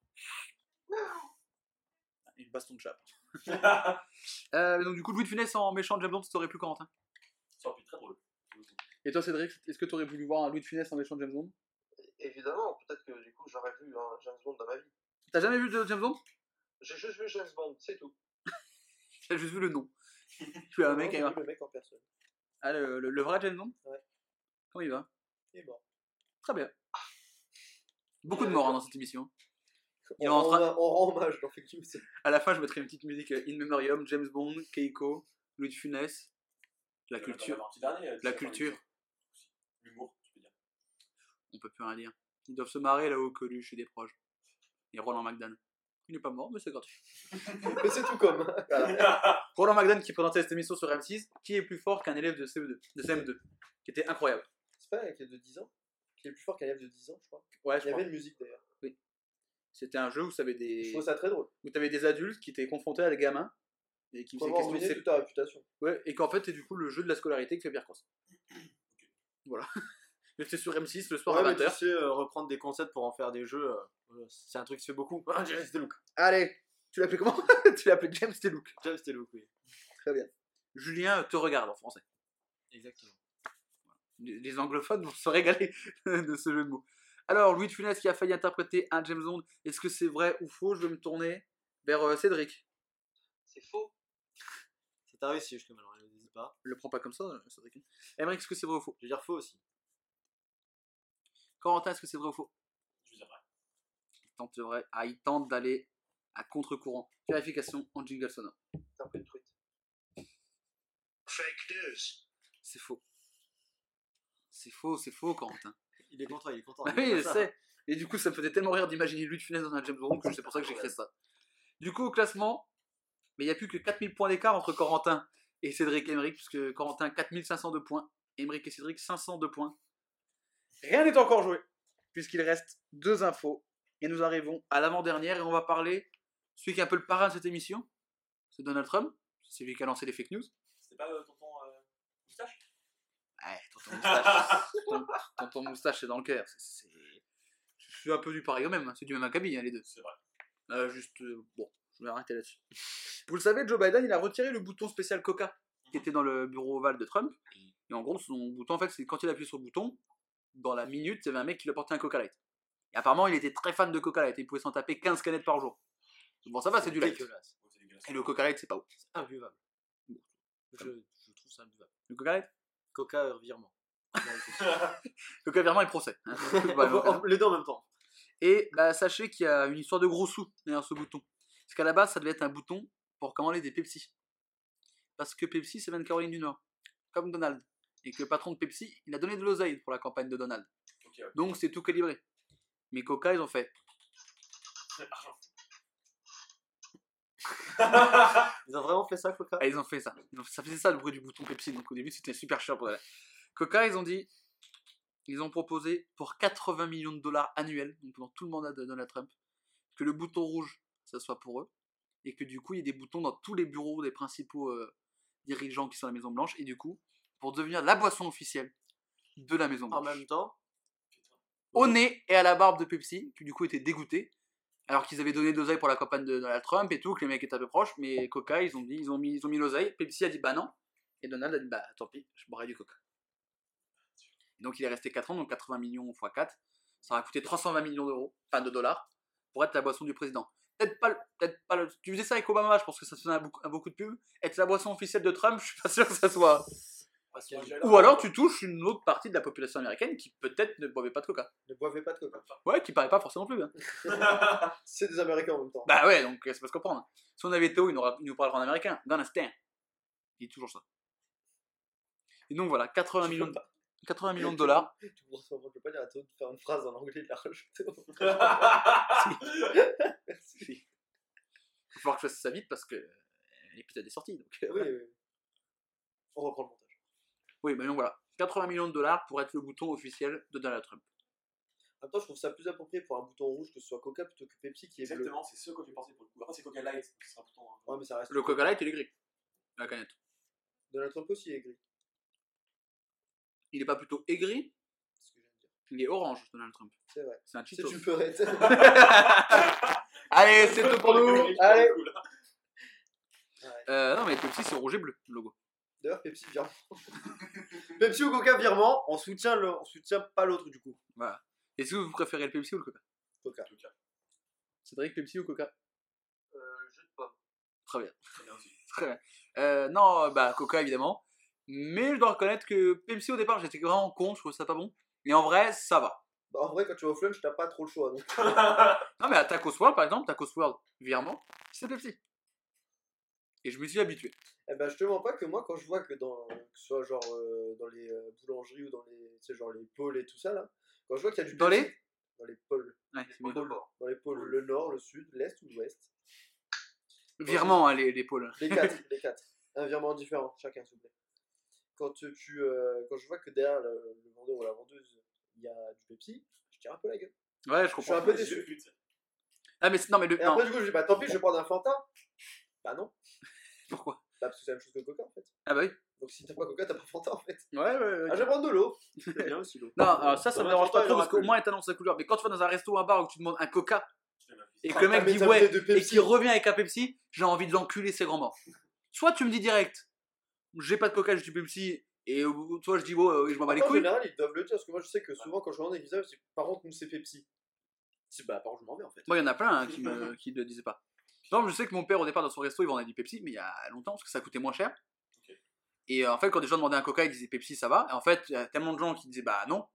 Une baston de chat. Euh, donc du coup, Louis de Funès en méchant de James Bond, ça t'aurait plu Corentin Ça aurait pu être très drôle. Et toi Cédric, est-ce que tu aurais voulu voir un Louis de Funès en méchant de James Bond? Évidemment, peut-être que du coup, j'aurais vu un James Bond dans ma vie. T'as jamais vu de James Bond? J'ai juste vu James Bond, c'est tout. J'ai juste vu le nom. Je suis un mec J'ai qui a- vu le mec en personne. Ah, le, le- le vrai James Bond? Ouais. Comment il va? Il est mort. Très bien. Beaucoup de morts hein, dans cette émission. On, en rend, train- on rend hommage dans Fake News. À la fin, je mettrai une petite musique euh, In Memoriam, James Bond, Keiko, Louis de Funès, la Euh, culture. dernier, euh, La sais, culture. L'humour, tu peux dire. On peut plus rien dire. Ils doivent se marrer là-haut que lui chez des proches. Et Roland McDan. Il n'est pas mort, mais c'est gratuit. Mais c'est tout comme. Voilà. Roland McDan qui présentait cette émission sur M6, qui est plus fort qu'un élève de CE2, de CM2, qui était incroyable. C'est pas un est de 10 ans? Qui est plus fort qu'un élève de 10 ans, je crois. Ouais, Il y crois. avait une musique d'ailleurs. C'était un jeu où avait Je des, trouve ça très drôle. où t'avais des adultes qui étaient confrontés à des gamins et qui faisaient ses- toute ta réputation Ouais, et qu'en fait, c'est du coup le jeu de la scolarité qui fait Pierre Cross. Voilà. Mais C'était sur M6 le soir Ouais, à mais 20h. tu sais, euh, reprendre des concepts pour en faire des jeux, euh, c'est un truc qui se fait beaucoup. Ah, James Delook. Allez, tu l'as appelé comment? Tu l'as appelé James Telouk. James Delook, oui. Très bien. Julien te regarde en français. Exactement. Les anglophones vont se régaler de ce jeu de mots. Alors, Louis de Funès qui a failli interpréter un James Bond, est-ce que c'est vrai ou faux? Je vais me tourner vers euh, Cédric. C'est faux. C'est ta réussi jusque maintenant, n'hésite pas. Le prends pas comme ça, Cédric. Emmerich, est-ce que c'est vrai ou faux? Je vais dire faux aussi. Corentin, est-ce que c'est vrai ou faux? Je veux dire, ouais. Il tente, vrai. Ah, il tente d'aller à contre-courant. Vérification en jingle sonore. C'est un peu une truite. Fake news. C'est faux. C'est faux, c'est faux, Corentin. Il est content, il est content. Bah il oui, je ça. sais. Et du coup, ça me faisait tellement rire d'imaginer Louis de Funès dans un James Bond que c'est pour ça que j'ai créé ça. Du coup, au classement, mais il n'y a plus que 4000 points d'écart entre Corentin et Cédric Emeric, puisque Corentin 4502 points, Emeric et Cédric 502 points. Rien n'est encore joué, puisqu'il reste deux infos. Et nous arrivons à l'avant-dernière et on va parler, celui qui est un peu le parrain de cette émission, c'est Donald Trump. C'est lui qui a lancé les fake news. C'était pas euh, tonton euh, moustache Ouais, tonton moustache, tonton moustache, c'est dans le cœur. c'est- c'est- Je suis un peu du pareil au même, hein, c'est du même acabit, hein, les deux. C'est vrai. Euh, juste, euh, bon, je vais arrêter là-dessus. Vous le savez, Joe Biden, il a retiré le bouton spécial Coca qui était dans le bureau ovale de Trump. Et en gros, son bouton, en fait, c'est quand il appuie sur le bouton, dans la minute, il y avait un mec qui lui apportait un Coca Light. Et apparemment, il était très fan de Coca Light. Il pouvait s'en taper 15 canettes par jour. Bon, ça va, c'est du light. dégueulasse. Et le Coca Light, c'est pas ouf. C'est imbuvable. Je, je trouve ça imbuvable. Le Coca Light? Coca euh, virement. Coca Virement et procès. Les deux en même temps. Et bah, sachez qu'il y a une histoire de gros sous derrière ce bouton. Parce qu'à la base, ça devait être un bouton pour commander des Pepsi. Parce que Pepsi, vient de Caroline du Nord. Comme Donald. Et que le patron de Pepsi, il a donné de l'oseille pour la campagne de Donald. Donc c'est tout calibré. Mais Coca, ils ont fait. Ils ont vraiment fait ça, Coca? Ah, ils ont fait ça. Ça faisait ça le bruit du bouton Pepsi. Donc au début, c'était super cher pour elle. Coca, ils ont dit. Ils ont proposé pour 80 millions de dollars annuels, donc pendant tout le mandat de Donald Trump, que le bouton rouge, ça soit pour eux. Et que du coup, il y ait des boutons dans tous les bureaux des principaux euh, dirigeants qui sont à la Maison Blanche. Et du coup, pour devenir la boisson officielle de la Maison En Blanche. même temps, Au nez et à la barbe de Pepsi, qui du coup étaient dégoûtés. Alors qu'ils avaient donné de l'oseille pour la campagne de Donald Trump et tout, que les mecs étaient un peu proches, mais Coca, ils ont dit, ils ont mis, ils ont mis l'oseille. Pepsi a dit bah non. Et Donald a dit bah tant pis, je boirai du Coca. Donc il est resté 4 ans, donc 80 millions x 4. Ça aurait coûté 320 millions d'euros, enfin de dollars, pour être la boisson du président. Peut-être pas, le- peut-être pas le- Tu faisais ça avec Obama, je pense que ça faisait beaucoup- beaucoup de pub. Être la boisson officielle de Trump, je suis pas sûr que ça soit. Ou alors tu touches une autre partie de la population américaine qui peut-être ne boivait pas de Coca. ne boivez pas de Coca. Ouais, qui paraît pas forcément plus. Hein. C'est des Américains en même temps. Bah ouais, donc c'est pas se comprendre. Si on avait Théo, il, nous aura- il nous parlera en américain. Gonna stand. Il dit toujours ça. Et donc voilà, 80 millions de, 80 millions de dollars. Tu je peux pas dire à Théo de faire une phrase en anglais et de la rajouter. Il va falloir que je fasse ça vite parce que euh, l'épisode est sorti. Donc, euh, oui, voilà. oui. On reprend le montage. Oui, mais donc voilà. 80 millions de dollars pour être le bouton officiel de Donald Trump. En même temps, je trouve ça plus approprié pour un bouton rouge que ce soit Coca plutôt que Pepsi qui est bleu. Exactement, c'est ce que j'ai pensé pour le coup. Après, c'est Coca Light, donc ce sera pourtant. Ouais, mais ça reste. Le Coca Light, il est gris. La canette. Donald Trump aussi est gris. Il est pas plutôt aigri C'est ce que j'aime dire. Il est orange, Donald Trump. C'est vrai. C'est un C'est Cheetos. une peurette. Allez, c'est tout pour nous. Allez. Euh, non, mais Pepsi, c'est rouge et bleu, le logo. D'ailleurs, Pepsi virement. Pepsi ou Coca virement, on soutient, le... on soutient pas l'autre du coup. Voilà. Est-ce que vous préférez le Pepsi ou le Coca? Coca. Cédric, Pepsi ou Coca? Euh, jus de pomme. Très bien. Très bien aussi. Très bien. Euh, non, bah Coca évidemment. Mais je dois reconnaître que Pepsi au départ, j'étais vraiment con, je trouvais ça pas bon. Et en vrai, ça va. Bah, en vrai, quand tu vas au flunch, t'as pas trop le choix. Donc. Non, mais à Tacos World par exemple, Tacos World, virement, c'est Pepsi. Et je me suis habitué. Eh ben, je te mens pas que moi, quand je vois que dans, que soit genre euh, dans les euh, boulangeries ou dans les, tu sais, genre les pôles et tout ça là, quand je vois qu'il y a du Dans Pepsi- les dans les pôles, Ouais, de bord. dans les pôles, le nord, le sud, l'est ou l'ouest, Virement, hein, les, les pôles. les quatre, les quatre, un virement différent, chacun s'il vous plaît. Quand tu, euh, quand je vois que derrière le, le vendeur ou la vendeuse, il y a du Pepsi, je tire un peu la gueule. Ouais, je Je suis comprends. un peu déçu. Ah, mais c'est- non, mais le. Et non. après, du coup, je dis, bah tant pis, je vais prendre un Fanta. Bah non, Pourquoi? Bah, parce que c'est la même chose que Coca en fait. Ah, bah oui. Donc si t'as pas Coca, t'as pas Fanta en fait. Ouais, ouais, ouais. Ah, je vais prendre de l'eau. C'est bien aussi l'eau. Non, alors ça, ça me dérange pas trop parce qu'au moins, il t'annonce sa couleur. Mais quand tu vas dans un resto ou un bar où tu demandes un Coca et fils. que le Ah, mec dit ouais et qu'il revient avec un Pepsi, j'ai envie de l'enculer ses grands morts. Soit tu me dis direct, j'ai pas de Coca, j'ai du Pepsi, et toi je dis oui, je m'en bats les En couilles. général, ils doivent le dire parce que moi je sais que souvent quand je rentre des visages, c'est par contre, nous c'est Pepsi. Si, bah, par contre, je m'en vais en fait. Moi, il y en a plein hein, qui me qui ne le disaient pas. Exemple, je sais que mon père, au départ, dans son resto, il vendait du Pepsi, mais il y a longtemps, parce que ça coûtait moins cher. Et euh, en fait, quand des gens demandaient un Coca, ils disaient Pepsi, ça va. Et en fait, il y a tellement de gens qui disaient bah non,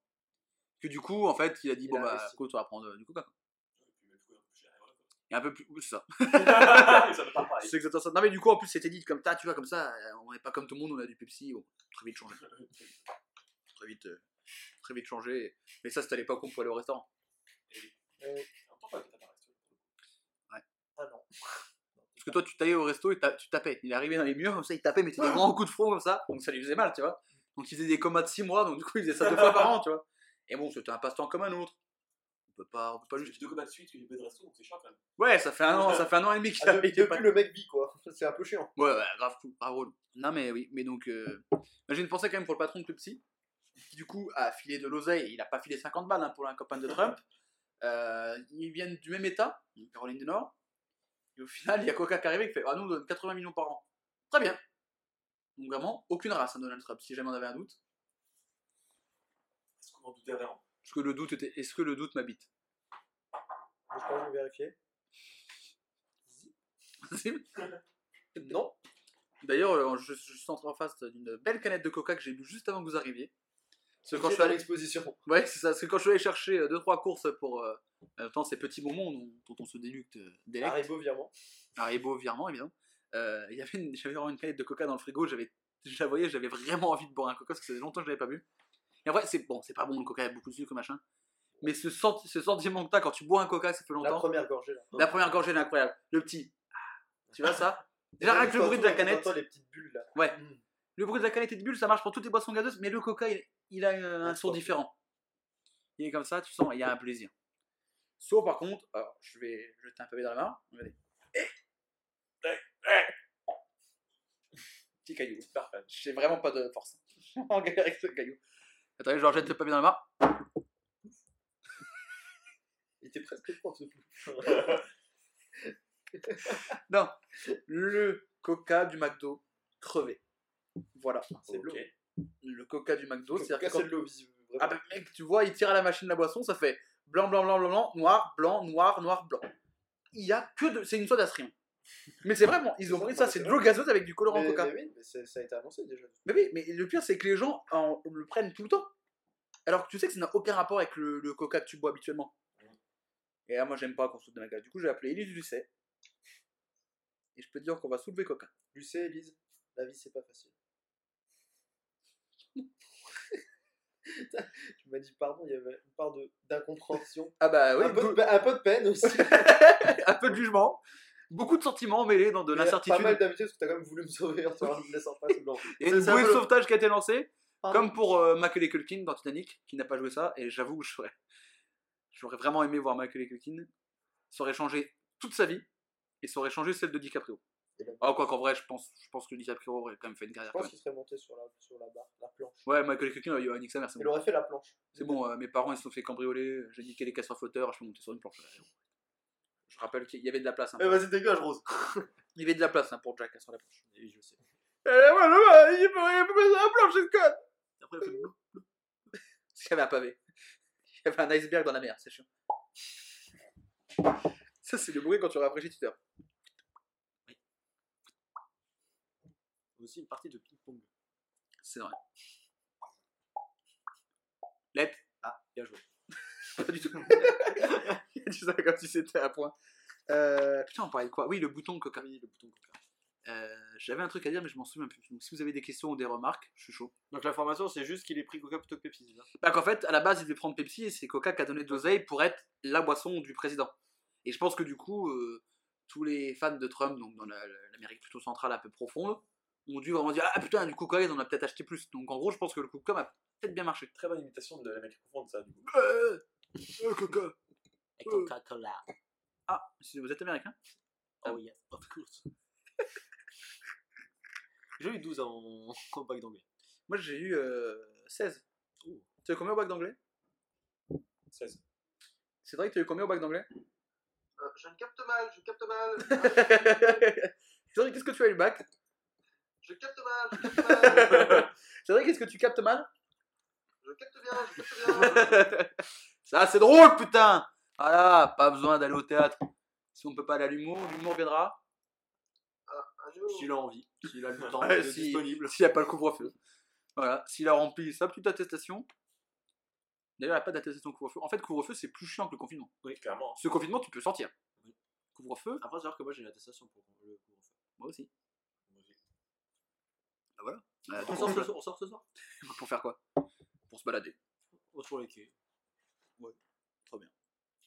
que du coup, en fait, il a dit Il bon a bah, écoute, on va prendre euh, du Coca. quoi. Et puis, mais du coup, un peu plus cher, et un peu plus, oui, c'est ça. C'est exactement ça. Non, mais du coup, en plus, c'était dit comme ça, tu vois, comme ça, euh, on n'est pas comme tout le monde, on a du Pepsi, bon, très vite changé. Très vite, euh, très vite changé. Mais ça, c'était à l'époque où on pouvait aller au restaurant. Euh, pas resté. ah non. Parce que toi, tu t'allais au resto et tu tapais. Il arrivait dans les murs, comme ça, il tapait, mais des grands coups de front, comme ça. Donc ça lui faisait mal, tu vois. Donc il faisait des comas de 6 mois, donc du coup, il faisait ça deux fois par an, tu vois. Et bon, c'était un passe-temps comme un autre. On peut pas, on peut pas J'ai juste. deux combats de suite, il a pas de resto, donc c'est chiant quand même. Ouais, ça fait un an, ça fait un an et demi qu'il a depuis est pas- le mec vit quoi. C'est un peu chiant. Ouais, ouais, grave cool, grave drôle. Non, mais oui, mais donc. Euh... moi, J'ai une pensée quand même pour le patron de Pepsi, qui du coup a filé de l'oseille. Il a pas filé 50 balles hein, pour la campagne de Trump. Euh, ils viennent du même état, Caroline du Nord. Et au final, il y a Coca qui arrive et qui fait Ah, nous, on donne 80 millions par an. Très bien. Donc vraiment, aucune race à Donald Trump, si jamais on avait un doute. Est-ce qu'on en doutait vraiment? Est-ce que le doute était... Est-ce que le doute m'habite? Je pense que je vais vérifier. Non. D'ailleurs, euh, je, je suis en face d'une belle canette de coca que j'ai bu juste avant que vous arriviez. Parce que quand je suis à l'exposition. Ouais, c'est ça. Parce que quand je suis allé chercher 2-3 courses pour euh, ces petits bonbons dont, dont on se délucte euh, délecte, Haribo virement. Haribo virement évidemment, euh, y avait j'avais vraiment une canette de coca dans le frigo. J'avais, je la voyais, j'avais vraiment envie de boire un coca parce que ça faisait longtemps que je l'avais pas bu. Et en vrai, c'est bon, c'est pas bon le coca, il y a beaucoup de sucre machin. Mais ce, senti- ce sentiment que t'as quand tu bois un coca, ça fait La longtemps. première gorgée là. La première gorgée, elle est incroyable. Le petit. Tu vois ça? Déjà, rien que le bruit de la canette. Les petites bulles là. Ouais. Mm. Le bruit de la canette et de bulle, ça marche pour toutes les boissons gazeuses, mais le coca, il, il a un Ouais, son différent. Il est comme ça, tu sens, il y a un plaisir. Sauf par contre, alors je vais jeter un pavé dans la. Regardez. Eh Eh Eh Petit caillou. Parfait. J'ai vraiment pas de force. En galère avec ce caillou. Attendez, je leur jette le pavé dans la mare. Il était presque fort ce. Non, le coca du McDo crevé. Voilà, c'est l'eau. Ok. Le coca du McDo, c'est-à-dire que quand- de l'eau visible. Ah bah mec, tu vois, il tire à la machine la boisson, ça fait blanc, blanc, blanc, blanc, blanc, noir, blanc, noir, noir, blanc. Il y a que de... C'est une soda stream. Mais c'est vraiment, ils ont pris ça, c'est de l'eau gazeuse avec du colorant mais, coca. mais oui, mais ça a été annoncé déjà. Mais oui, mais le pire, c'est que les gens en- le prennent tout le temps. Alors que tu sais que ça n'a aucun rapport avec le, le coca que tu bois habituellement. Et là, moi, j'aime pas qu'on soude de ma gueule. Du coup, j'ai appelé Elise Lucet. Et je peux te dire qu'on va soulever coca. Lucé, Elise, la vie c'est pas facile. tu m'as dit pardon, il y avait une part d'incompréhension. Ah bah oui, un, peu de, peu- pe- un peu de peine aussi. un peu de jugement. Beaucoup de sentiments mêlés dans de Mais Pas l'incertitude. mal d'amitié parce que t'as quand même voulu me sauver en te laissant pas sous a une bouée de sauvetage qui a été lancée. Pardon. Comme pour euh, Macaulay Culkin dans Titanic, qui n'a pas joué ça, et j'avoue que j'aurais, j'aurais vraiment aimé voir Macaulay Culkin. Ça aurait changé toute sa vie, et ça aurait changé celle de DiCaprio. Et Ah, quoi qu'en vrai, je pense, je pense que DiCaprio aurait quand même fait une Je carrière. pense comme- qu'il serait monté sur la, sur la barre, la planche. Ouais, Macaulay Culkin, il a niqué sa mère, c'est Il bon. aurait fait la planche. C'est bon, euh, mes parents ils se sont fait cambrioler, j'ai niqué les casseurs flotteurs, je suis monté sur une planche. Je rappelle qu'il y avait de la place. hein, Eh, vas-y, dégage, Rose. Il y avait de la place hein, pour Jack sur la planche. Oui, je sais. Eh, ouais, le gars, il peut, sur la planche, c'est con Après, il fait blou. Parce qu'il y avait un pavé. Il y avait un iceberg dans la mer, c'est chiant. Ça, c'est le bruit quand tu rafraîchis Twitter. Aussi une partie de ping-pong. C'est vrai. Let Ah, bien joué. Pas du tout. Comme si c'était un point. Euh, putain, on parlait de quoi? Oui, le bouton coca. Oui, le bouton coca. Euh, J'avais un truc à dire, mais je m'en souviens plus. Donc, si vous avez des questions ou des remarques, je suis chaud. Donc l'information, c'est juste qu'il ait pris coca plutôt que Pepsi, c'est ça? Bah qu'en fait, à la base, il devait prendre Pepsi et c'est Coca qui a donné de l'oseille pour être la boisson du président. Et je pense que du coup, euh, tous les fans de Trump, donc dans la- la- l'Amérique plutôt centrale un peu profonde, ont dû vraiment dire Ah putain, du Coca, ils en ont peut-être acheté plus. Donc en gros, je pense que le Coca a peut-être bien marché. Très bonne imitation de la mec profonde, ça, du coup. Euh, euh, Coca. Et Coca-Cola. Ah, vous êtes américain? Oh yes, of course. J'ai eu 12 en, en bac d'anglais. Moi j'ai eu euh, 16. Ouh. Tu as eu combien au bac d'anglais? 16. C'est vrai que tu as eu combien au bac d'anglais? Euh, je ne capte mal, je capte mal, C'est vrai, qu'est-ce que tu as eu le bac? Je capte mal, je capte mal, C'est vrai, qu'est-ce que tu captes mal? Je capte bien, je capte bien. Ça, c'est drôle, putain Voilà, pas besoin d'aller au théâtre. Si on peut pas aller à l'humour, l'humour viendra. Un jour, S'il a envie, s'il a le temps Ouais, il est si- disponible. S'il n'y a pas le couvre-feu. Voilà, s'il a rempli sa petite attestation. D'ailleurs, il n'y a pas d'attestation couvre-feu. En fait, couvre-feu, c'est plus chiant que le confinement. Oui, clairement. Ce confinement, tu peux sortir. Oui. Couvre-feu, Après, savoir que moi j'ai une attestation pour le couvre-feu. moi aussi. Euh, On donc, sort, on ce on sort ce soir? Pour faire quoi? Pour se balader. Oh, Sur les quais. Ouais, trop bien.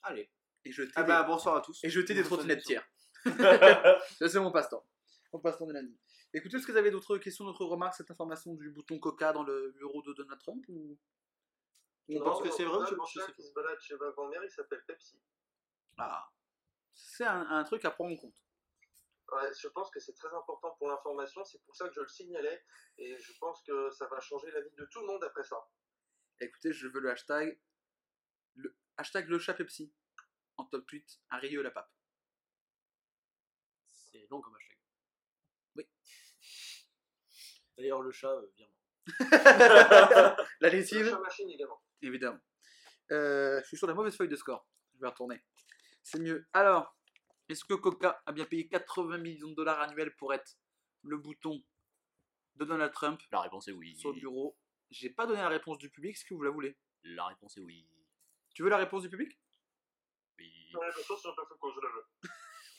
Allez. Et jeter Ah des, bah bonsoir à tous. et jeter des trottinettes tiers. Ça, c'est mon passe-temps. Mon passe-temps de lundi. Écoutez, est-ce que vous avez d'autres questions, d'autres remarques, cette information du bouton Coca dans le bureau de Donald Trump ou... Tu Non, penses que c'est vrai ou tu penses que c'est chat qui se balade chez ma grand-mère, il s'appelle Pepsi. Ah, c'est un, un truc à prendre en compte. Ouais, je pense que c'est très important pour l'information, c'est pour ça que je le signalais, et je pense que ça va changer la vie de tout le monde après ça. Écoutez, je veux le hashtag, le hashtag le chat Pepsi en top tweet à Rieux la pape. C'est long comme hashtag. Oui. D'ailleurs, le chat, euh, virement. La Le lessive, machine également. évidemment. Euh, je suis sur la mauvaise feuille de score. Je vais retourner. C'est mieux. Alors, est-ce que Coca a bien payé 80 millions de dollars annuels pour être le bouton de Donald Trump? La réponse est oui. sur le bureau J'ai pas donné la réponse du public, est-ce que vous la voulez? La réponse est oui. Tu veux la réponse du public? Oui. Ouais, mais ça, c'est un peu quand je la veux.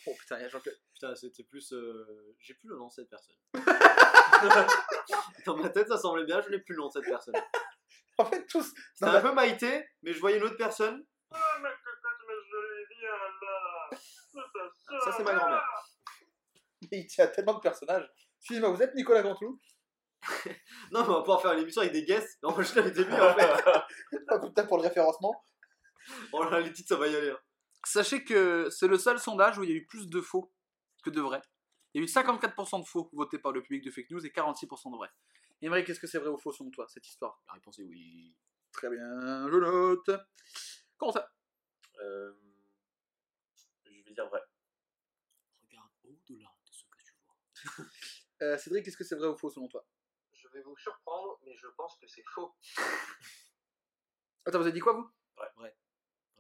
Oh putain, il y a Jean-Claude. Putain, c'était plus. euh, J'ai plus le nom de cette personne. Dans ma tête, ça semblait bien, je n'ai plus le nom de cette personne. En fait, tous. C'était un peu Maïté, mais je voyais une autre personne. Ah, mais cocotte, mais je l'ai dit, là. Ça, Ça, c'est ma grand-mère. Il tient à tellement de personnages. Excusez-moi, vous êtes Nicolas Cantelou Non, mais on va pouvoir faire une émission avec des guests. Non, je l'avais début en fait. Ah putain, pour le référencement. Oh là, les titres, ça va y aller. hein. Sachez que c'est le seul sondage où il y a eu plus de faux que de vrais. Il y a eu 54% de faux votés par le public de fake news et 46% de vrais. Émeric, qu'est-ce que c'est vrai ou faux selon toi, cette histoire? La réponse est oui. Très bien, je note. Comment ça? Euh, je vais dire vrai. Regarde au-delà de ce que tu vois. Euh, Cédric, qu'est-ce que c'est vrai ou faux selon toi? Je vais vous surprendre, mais je pense que c'est faux. Attends, vous avez dit quoi vous? Vrai. Vrai.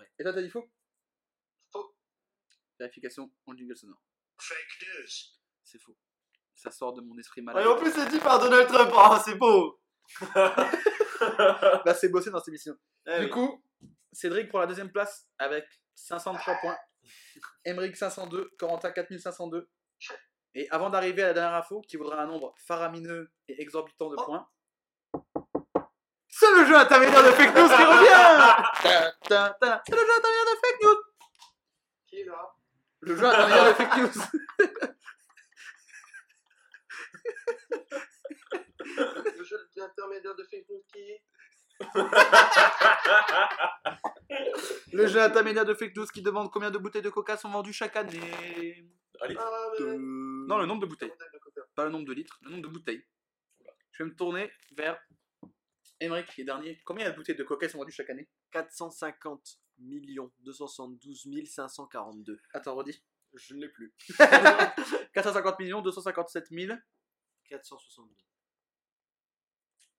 Vrai. Et toi, t'as dit faux? Faux. Vérification en jingle sonore. Fake news. C'est faux. Ça sort de mon esprit malade. Et en plus, c'est dit par Donald Trump. Ah, c'est beau. Bah, c'est bossé dans cette émission. Eh du oui. coup, Cédric pour la deuxième place avec 503 points. Emeric 502, Corentin 4502. Et avant d'arriver à la dernière info, qui vaudra un nombre faramineux et exorbitant de Oh. points, c'est le jeu intermédiaire de fake news qui revient Ta, ta, ta. C'est le jeu intermédiaire de fake news Qui est là Le jeu intermédiaire de fake news Le jeu intermédiaire de fake news qui Le jeu intermédiaire de fake news qui demande combien de bouteilles de coca sont vendues chaque année Allez. Ah, mais. Non, le nombre de bouteilles. Pas le nombre de litres, le nombre de bouteilles. Je vais me tourner vers Emmerich qui est dernier. Combien de bouteilles de coca qui sont vendues chaque année? 450 millions 272 542. Attends, redis. Je ne l'ai plus. 450 millions 257 000. 462.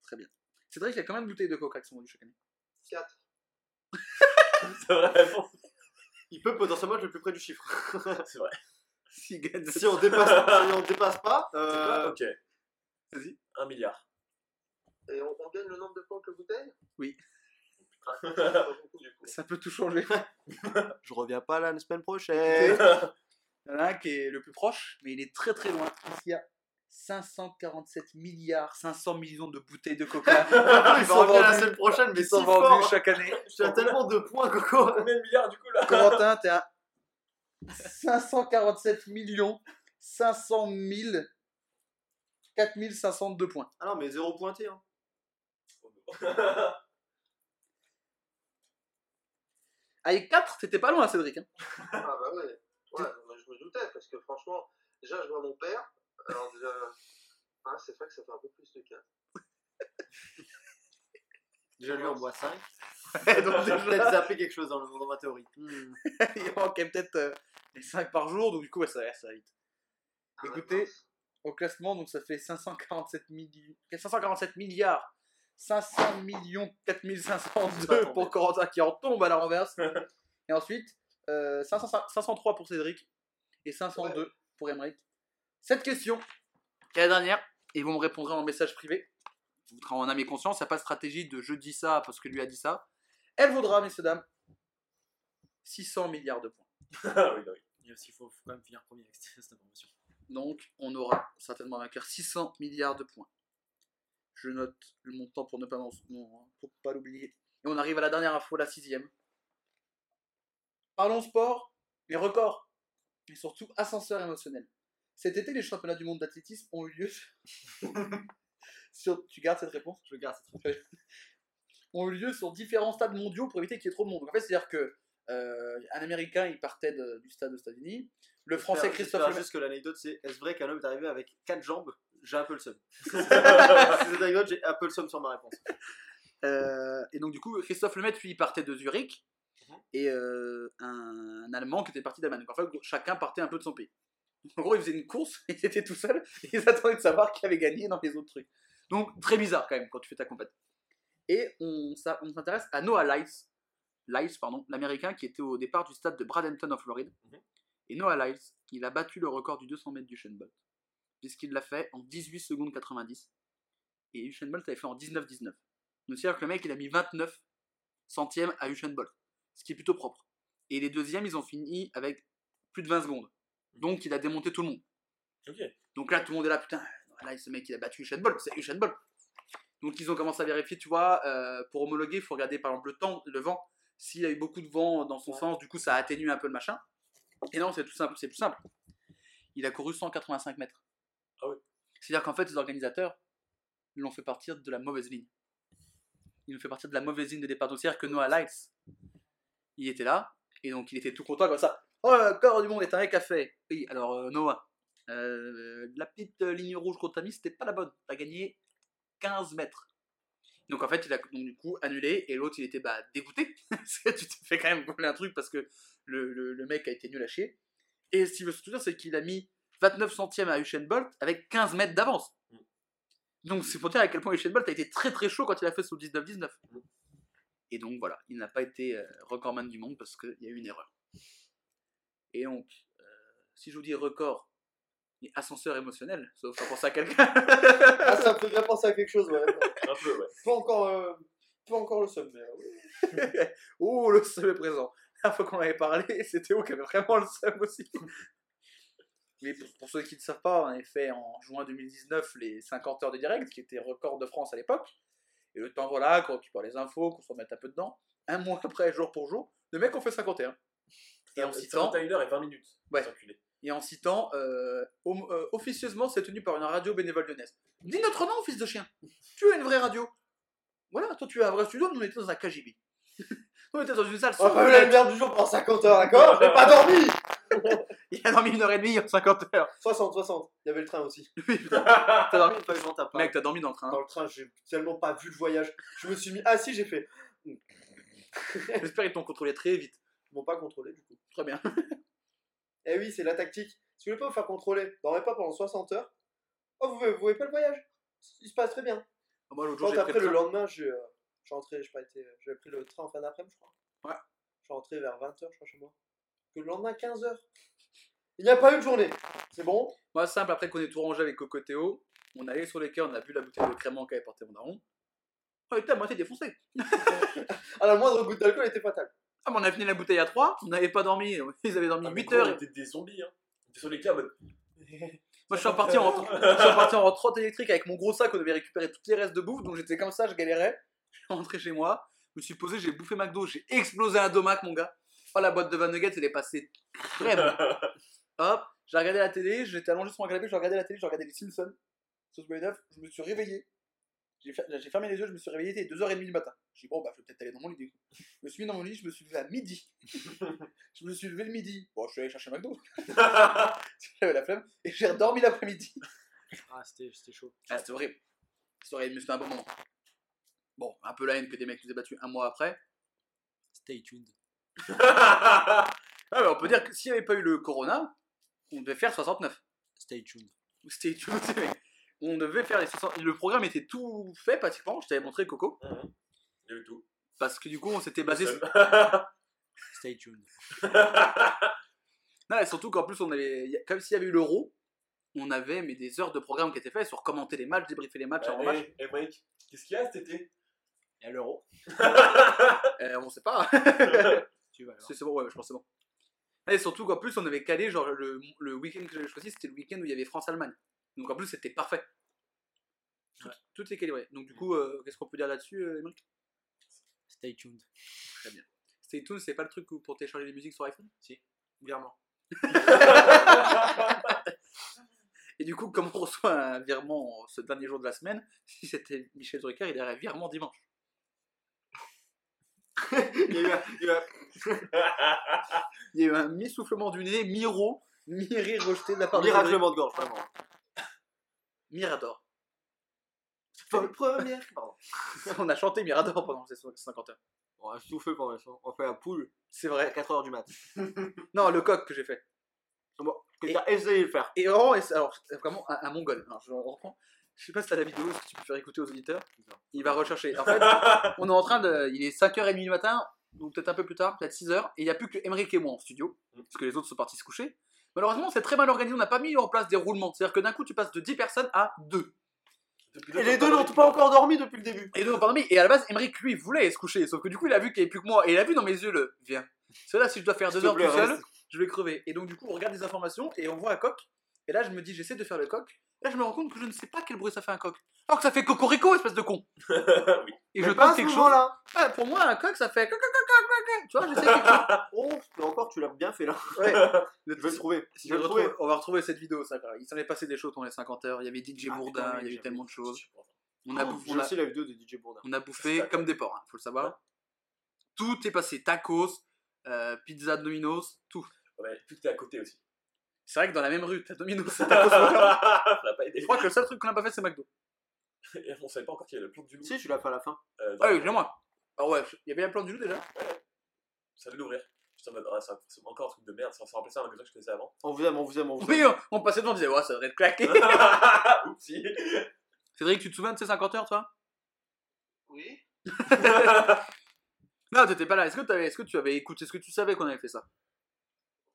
Très bien. Cédric, il y a combien de bouteilles de coca qui sont vendues chaque année? 4. C'est vrai. Il peut potentiellement être le plus près du chiffre. C'est vrai. Si on dépasse, si on dépasse pas, euh, Ok. Vas-y. Un milliard. Et on, on gagne le nombre de points que bouteille Oui. Ah. Ça peut tout changer. je reviens pas la semaine prochaine. Il y en a un qui est le plus proche, mais il est très très loin. Il y a 547 milliards 500 millions de bouteilles de coca Ils sont revenus la semaine prochaine, mais qui sont fort. chaque année. Tu as tellement de points, Coco. Combien de milliards du coup là? Corentin, t'es à 547 millions 500 000 4502 points. Ah non, mais zéro pointé. Hein. Avec 4, t'étais pas loin, Cédric. hein. Ah bah ouais. Ouais, mais je me doutais, parce que franchement, déjà je vois mon père, alors déjà. Ah, c'est vrai que ça fait un peu plus de 4. Déjà, lui, on boit 5. Donc, J'ai déjà, peut-être zappé quelque chose dans, le, dans ma théorie. Hmm. il manquait peut-être euh, les 5 par jour, donc du coup, ouais, ça, va, ça va vite. Ah, Écoutez. Au classement, donc ça fait 547, milli- 547 milliards 500 millions 4502 pour Corentin qui en tombe à la renverse. Et ensuite, euh, 500 503 pour Cédric et 502 pour Emmerich. Cette question, qui est la dernière, et vous me répondrez en message privé. Vous en âme et conscience, il n'y a pas de stratégie de je dis ça parce que lui a dit ça. Elle vaudra, messieurs, dames, 600 milliards de points. Ah oui, bah oui. Il faut, faut quand même finir premier avec cette information. Donc, on aura certainement un vainqueur 600 milliards de points. Je note le montant pour ne pas, pour pas l'oublier. Et on arrive à la dernière info, la sixième. Parlons sport, les records, et surtout ascenseur émotionnel. Cet été, les championnats du monde d'athlétisme ont eu lieu. sur... Tu gardes cette réponse? Je garde cette réponse. ont eu lieu sur différents stades mondiaux pour éviter qu'il y ait trop de monde. Donc, en fait, c'est-à-dire que euh, un Américain, il partait de- du stade aux États-Unis. Le Français Christophe Lemaitre- juste que l'anecdote, c'est est-ce vrai qu'un homme est arrivé avec 4 jambes? J'ai un peu le seum. Si c'est cette anecdote, j'ai un peu le seum sur ma réponse. Euh, et donc du coup, Christophe Lemaitre, lui, il partait de Zurich, et euh, un, un Allemand qui était parti d'Allemagne. Donc en fait, chacun partait un peu de son pays. En gros, ils faisaient une course, ils étaient tout seuls, et ils attendaient de savoir qui avait gagné dans les autres trucs. Donc très bizarre quand même quand tu fais ta compète. Et on, s'intéresse à Noah Lyles, Lyles, pardon, l'américain qui était au départ du stade de Bradenton en Floride. Mhm. Et Noah Lyles, il a battu le record du 200 mètres du Bolt. Puisqu'il l'a fait en 18 secondes 90. Et Usain Bolt avait fait en 19-19. Donc c'est-à-dire que le mec, il a mis 29 centièmes à Usain Bolt. Ce qui est plutôt propre. Et les deuxièmes, ils ont fini avec plus de 20 secondes. Donc il a démonté tout le monde. Donc là, tout le monde est là, putain, là, ce mec, il a battu Usain Bolt, c'est Usain Bolt. Donc ils ont commencé à vérifier, tu vois, euh, pour homologuer, il faut regarder par exemple le temps, le vent. S'il y a eu beaucoup de vent dans son sens, du coup, ça atténue un peu le machin. Et non, c'est tout simple, c'est plus simple. Il a couru 185 mètres. C'est-à-dire qu'en fait, les organisateurs l'ont fait partir de la mauvaise ligne. Ils l'ont fait partir de la mauvaise ligne de départ. Donc c'est-à-dire que Noah Lyles, il était là, et donc il était tout content comme ça. Oh, le corps du monde est un fait. Oui, alors euh, Noah, euh, la petite euh, ligne rouge qu'on t'a mise, c'était pas la bonne. T'as gagné 15 mètres. Donc en fait, il a donc, du coup annulé et l'autre il était bah, dégoûté. Tu t'es fait quand même voler un truc parce que le, le- mec a été nul à chier. Et ce qu'il veut surtout dire, c'est qu'il a mis 29 centièmes à Usain Bolt avec 15 mètres d'avance. Donc c'est pour dire à quel point Usain Bolt a été très très chaud quand il a fait son 19-19. Et donc voilà, il n'a pas été euh, recordman du monde parce qu'il y a eu une erreur. Et donc, euh, si je vous dis record et ascenseur émotionnel, ça vous fait penser à quelqu'un? Ah, ça fait bien penser à quelque chose, ouais. Un peu, ouais. Pas encore, euh, pas encore le seum, mais euh, oui. Oh, le seum est présent. La fois qu'on avait parlé, c'était Théo qui avait vraiment le seum aussi. Mais pour, pour ceux qui ne savent pas, on avait fait en juin 2019 les 50 heures de direct, qui était record de France à l'époque. Et le temps, voilà, qu'on récupère les infos, qu'on se remette un peu dedans. Un mois après, jour pour jour, le mec, on fait 51. Et en citant, 51 heures et 20 minutes. Ouais. C'est enculé. et en citant euh, hom- euh, officieusement, c'est tenu par une radio bénévole lyonnaise. Dis notre nom, fils de chien. Tu as une vraie radio. Voilà, toi, tu as un vrai studio, nous, on était dans un KGB. on était dans une salle On pas vu la lumière du jour pendant 50 heures, d'accord? J'ai pas dormi Il a dormi une heure et demie en 50 heures. 60, 60. Il y avait le train aussi. Oui, putain. T'as dormi Pas eu t'as pas. Mec, t'as dormi dans le train. Dans le train, j'ai tellement pas vu le voyage. Je me suis mis assis, j'ai fait. J'espère qu'ils t'ont contrôlé très vite. Ils m'ont pas contrôlé du coup. Très bien. Eh oui, c'est la tactique. Si vous voulez pas vous faire contrôler, dormez pas pendant 60 heures. Oh, vous, vous voyez pas le voyage Il se passe très bien. Moi, l'autre jour, j'ai après pris le le lendemain, j'ai euh, j'ai rentré, j'ai pas été, j'avais pris le train en fin d'après-midi, je crois. Ouais. Je suis rentré vers 20h, je crois, chez moi. Que le lendemain, 15h. Il n'y a pas eu de journée. C'est bon? Moi, simple, après qu'on ait tout rangé avec Coco Théo, on allait sur les quais, on a bu la bouteille de crément qu'avait porté mon daron. Oh, il était à moitié défoncé. À la moindre goutte d'alcool, elle était fatale. Ah, mais on a fini la bouteille à 3, on n'avait pas dormi, ils avaient dormi Ah, mais 8 gros, heures. On était des zombies, hein? On était sur les quais en mode. Moi, je suis reparti en, je suis reparti en trotte électrique avec mon gros sac, on devait récupérer toutes les restes de bouffe, donc j'étais comme ça, je galérais. Je suis rentré chez moi, je me suis posé, j'ai bouffé McDo, j'ai explosé un domac, mon gars. Oh, la boîte de Van Nuggets, elle est passée crème. Hop, j'ai regardé la télé, j'étais allongé sur mon canapé, j'ai regardé la télé, j'ai regardé les Simpsons. Sur ce 9, je me suis réveillé. J'ai fer- j'ai fermé les yeux, je me suis réveillé, il était 2h30 du matin. J'ai dit, bon, bah, je vais peut-être aller dans mon lit. du coup. Je me suis mis dans mon lit, je me suis levé à midi. je me suis levé le midi. Bon, je suis allé chercher McDo. J'avais la flemme. Et j'ai redormi l'après-midi. Ah, c'était c'était chaud. Ah, c'était horrible. C'était horrible, mais c'était un bon moment. Bon, un peu la haine que des mecs nous aient battus un mois après. Stay tuned. Ah, mais on peut dire que s'il n'y avait pas eu le Corona, on devait faire 69. Stay tuned. C'est vrai. On devait faire les 60. Le programme était tout fait pratiquement. Je t'avais montré Coco. Il y a eu tout. Parce que du coup, on s'était basé. sur- Stay tuned. Non, et surtout qu'en plus, on avait. y a- Comme s'il y avait eu l'euro, on avait mais des heures de programme qui étaient faites sur commenter les matchs, débriefer les matchs avant match. Et mec, qu'est-ce qu'il y a cet été? Et à l'euro Euh, on sait pas. Alors. C'est bon, ouais, je pense que c'est bon. Et surtout qu'en plus, on avait calé, genre, le, le week-end que j'avais choisi, c'était le week-end où il y avait France-Allemagne. Donc en plus, c'était parfait. Tout, Ouais. tout est ouais. Donc du coup, euh, qu'est-ce qu'on peut dire là-dessus, euh, Émeric? Stay tuned. Stay tuned, c'est pas le truc pour télécharger les musiques sur iPhone? Si. Virement. Et du coup, comme on reçoit un virement ce dernier jour de la semaine, si c'était Michel Drucker, il aurait virement dimanche. Il y a eu un- il y a eu un- Il y a eu un mi-soufflement du nez, mi-ro, mi-rire rejeté de la part de miraclement de gorge, vraiment. Mirador. Première. Pardon. On a chanté Mirador pendant ces 50 heures. On a soufflé pendant ça. On fait un pool C'est à vrai. 4h du mat. Non, le coq que j'ai fait. Bon, que t'as essayé de le faire. Et vraiment, alors, c'est vraiment un, un mongol. Alors, je reprends. Je sais pas si t'as la vidéo, que tu peux faire écouter aux auditeurs Il va rechercher. En fait, on est en train de. Il est 5h30 du matin, ou peut-être un peu plus tard, peut-être 6h, et il n'y a plus que Emmerich et moi en studio, Mm. parce que les autres sont partis se coucher. Malheureusement, c'est très mal organisé, on n'a pas mis en place des roulements. C'est-à-dire que d'un coup, tu passes de 10 personnes à 2. Depuis Et les deux n'ont pas encore dormi depuis le début. Et, deux, pardon, mais- et à la base, Emmerich, lui, voulait se coucher, sauf que du coup, il a vu qu'il n'y avait plus que moi, et il a vu dans mes yeux le viens. C'est là, si je dois faire S'il 2 te heures tout seul, je vais crever. Et donc, du coup, on regarde des informations, et on voit un coq, et là, je me dis, j'essaie de faire le coq, et là, je me rends compte que je ne sais pas quel bruit ça fait un coq. Alors que ça fait cocorico, espèce de con. oui. Et Mais je pas à tente quelque chose. Ouais, pour moi, un coq, ça fait coq, coq, coq, coq, coq. Tu vois, j'essaie quelque chose. Oh, encore, tu l'as bien fait là. Ouais. Je vais le trouver. Si Je vais je le retrouve- trouver. on va retrouver cette vidéo, ça. Il s'en est passé des choses pendant les 50 heures. Il y avait DJ Ah, Bourdin, putain, oui, il y a eu j'avais tellement de choses. Oh, On a, bouffé, J'ai on a, aussi la vidéo de DJ Bourdin. on a bouffé comme des porcs, hein, faut le savoir. Tout est passé. Tacos, euh, pizza Domino's, tout. Ouais, tout est à côté aussi. C'est vrai que dans la même rue, t'as Domino's, ça Tacos. Pas aidé. Je crois que le seul truc qu'on n'a pas fait, c'est McDo. Et on savait pas encore qu'il y avait le plan du loup. Si, tu l'as fait à la fin. Euh, dans- Ah oui, moi. Ah ouais, il y avait un plan du loup déjà Ça allait l'ouvrir. J'étais en mode, ah, ça- c'est encore un truc de merde, ça ça remplaçait un magasin que je connaissais avant. On vous aime, on vous aime, on vous Oui, aime. on, on passait devant, on disait, ouais, ça devrait être claqué. Oupsie. Cédric, tu te souviens de ces 50 heures, toi? Oui. Non, t'étais pas là. Est-ce que, t'avais- est-ce que tu avais écouté Est-ce que tu savais qu'on avait fait ça?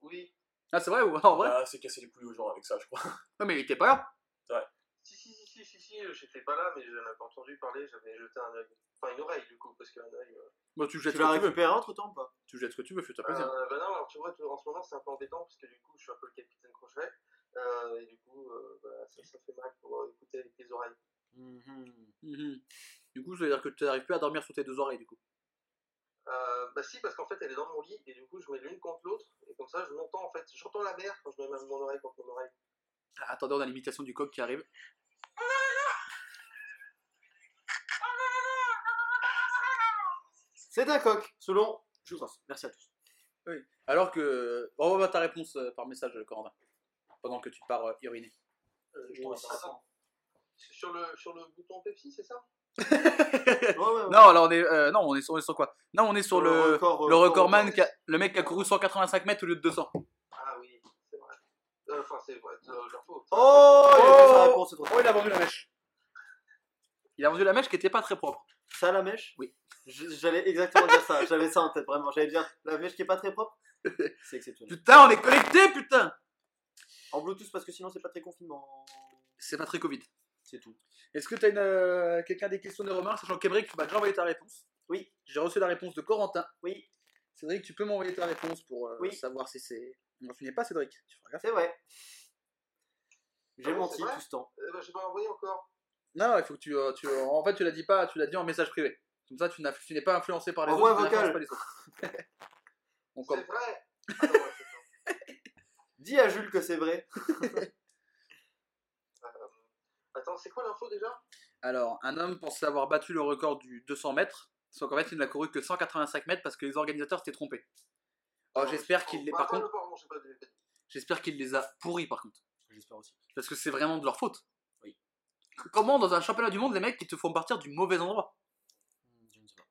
Oui. Ah, c'est vrai ou en vrai? Ah, c'est casser les couilles aux gens avec ça, je crois. Ouais, mais il était pas là. Si, si, si, si, si, si, euh, j'étais pas là, mais je n'avais pas entendu parler, j'avais jeté un œil. Enfin, une oreille, du coup, parce qu'un œil. euh, Bon, tu jettes Tu ce l'as que tu veux. récupéré entre temps ou pas? Tu jettes ce que tu veux, fais-toi plaisir. Euh, bah non, alors tu vois, en ce moment c'est un peu embêtant parce que du coup je suis un peu le capitaine crochet euh, et du coup euh, bah, ça, ça fait mal pour euh, écouter avec les oreilles. Mhm. Du coup, ça veut dire que tu n'arrives plus à dormir sur tes deux oreilles, du coup. Euh, bah si, parce qu'en fait elle est dans mon lit et du coup je mets l'une contre l'autre et comme ça je m'entends en fait, j'entends la mer quand je mets même mon oreille contre mon oreille. Ah, attendez, on a l'imitation du coq qui arrive. C'est un coq, selon Ross. Merci à tous. Alors que. On va voir ta réponse euh, par message, Corentin. Pendant que tu pars euh, uriner. Euh, Je t'en. Sur le, sur le bouton Pepsi, c'est ça Ouais, ouais, ouais. Non, là, on est. euh, non, on est, sur, on est sur quoi? Non, on est sur le. record, Le euh, recordman, qui a- le mec qui a couru 185 mètres au lieu de 200. Ah oui, c'est vrai. Euh, Enfin, c'est ouais, euh, leur faute. Oh, il a sa Oh. réponse, c'est trop Oh, il a vendu la mèche. Il a vendu la mèche qui était pas très propre. Ça, la mèche? Oui. J'allais exactement dire ça. J'avais ça en tête, vraiment. J'allais dire la mèche qui est pas très propre? C'est exceptionnel. Putain, on est connecté, putain En Bluetooth, parce que sinon, c'est pas très confinement. C'est pas très Covid. C'est tout. Est-ce que t'as une, euh, quelqu'un des questions, des remarques Sachant qu'Emeric, tu m'as déjà envoyé ta réponse. Oui. J'ai reçu la réponse de Corentin. Oui. Cédric, tu peux m'envoyer ta réponse pour euh, Oui. savoir si c'est. Non, tu n'es pas Cédric. Tu feras gaffe. C'est vrai. J'ai Ah menti tout ce temps. Euh, bah, j'ai pas envoyé encore. Non, il faut que tu, euh, tu. En fait, tu l'as dit pas, tu l'as dit en message privé. Comme ça, tu n'as- tu n'es pas influencé par les autres. tu vocal. pas les autres. On C'est vrai Ah non, ouais. Dis à Jules que c'est vrai. Attends, c'est quoi l'info déjà? Alors, un homme pensait avoir battu le record du 200 mètres, sauf qu'en fait, il n'a couru que 185 mètres parce que les organisateurs s'étaient trompés. Oh, j'espère qu'il les. Par contre, j'espère qu'il a pourris par contre. J'espère aussi. Parce que c'est vraiment de leur faute. Oui. Comment dans un championnat du monde, les mecs, ils te font partir du mauvais endroit? Je ne sais pas.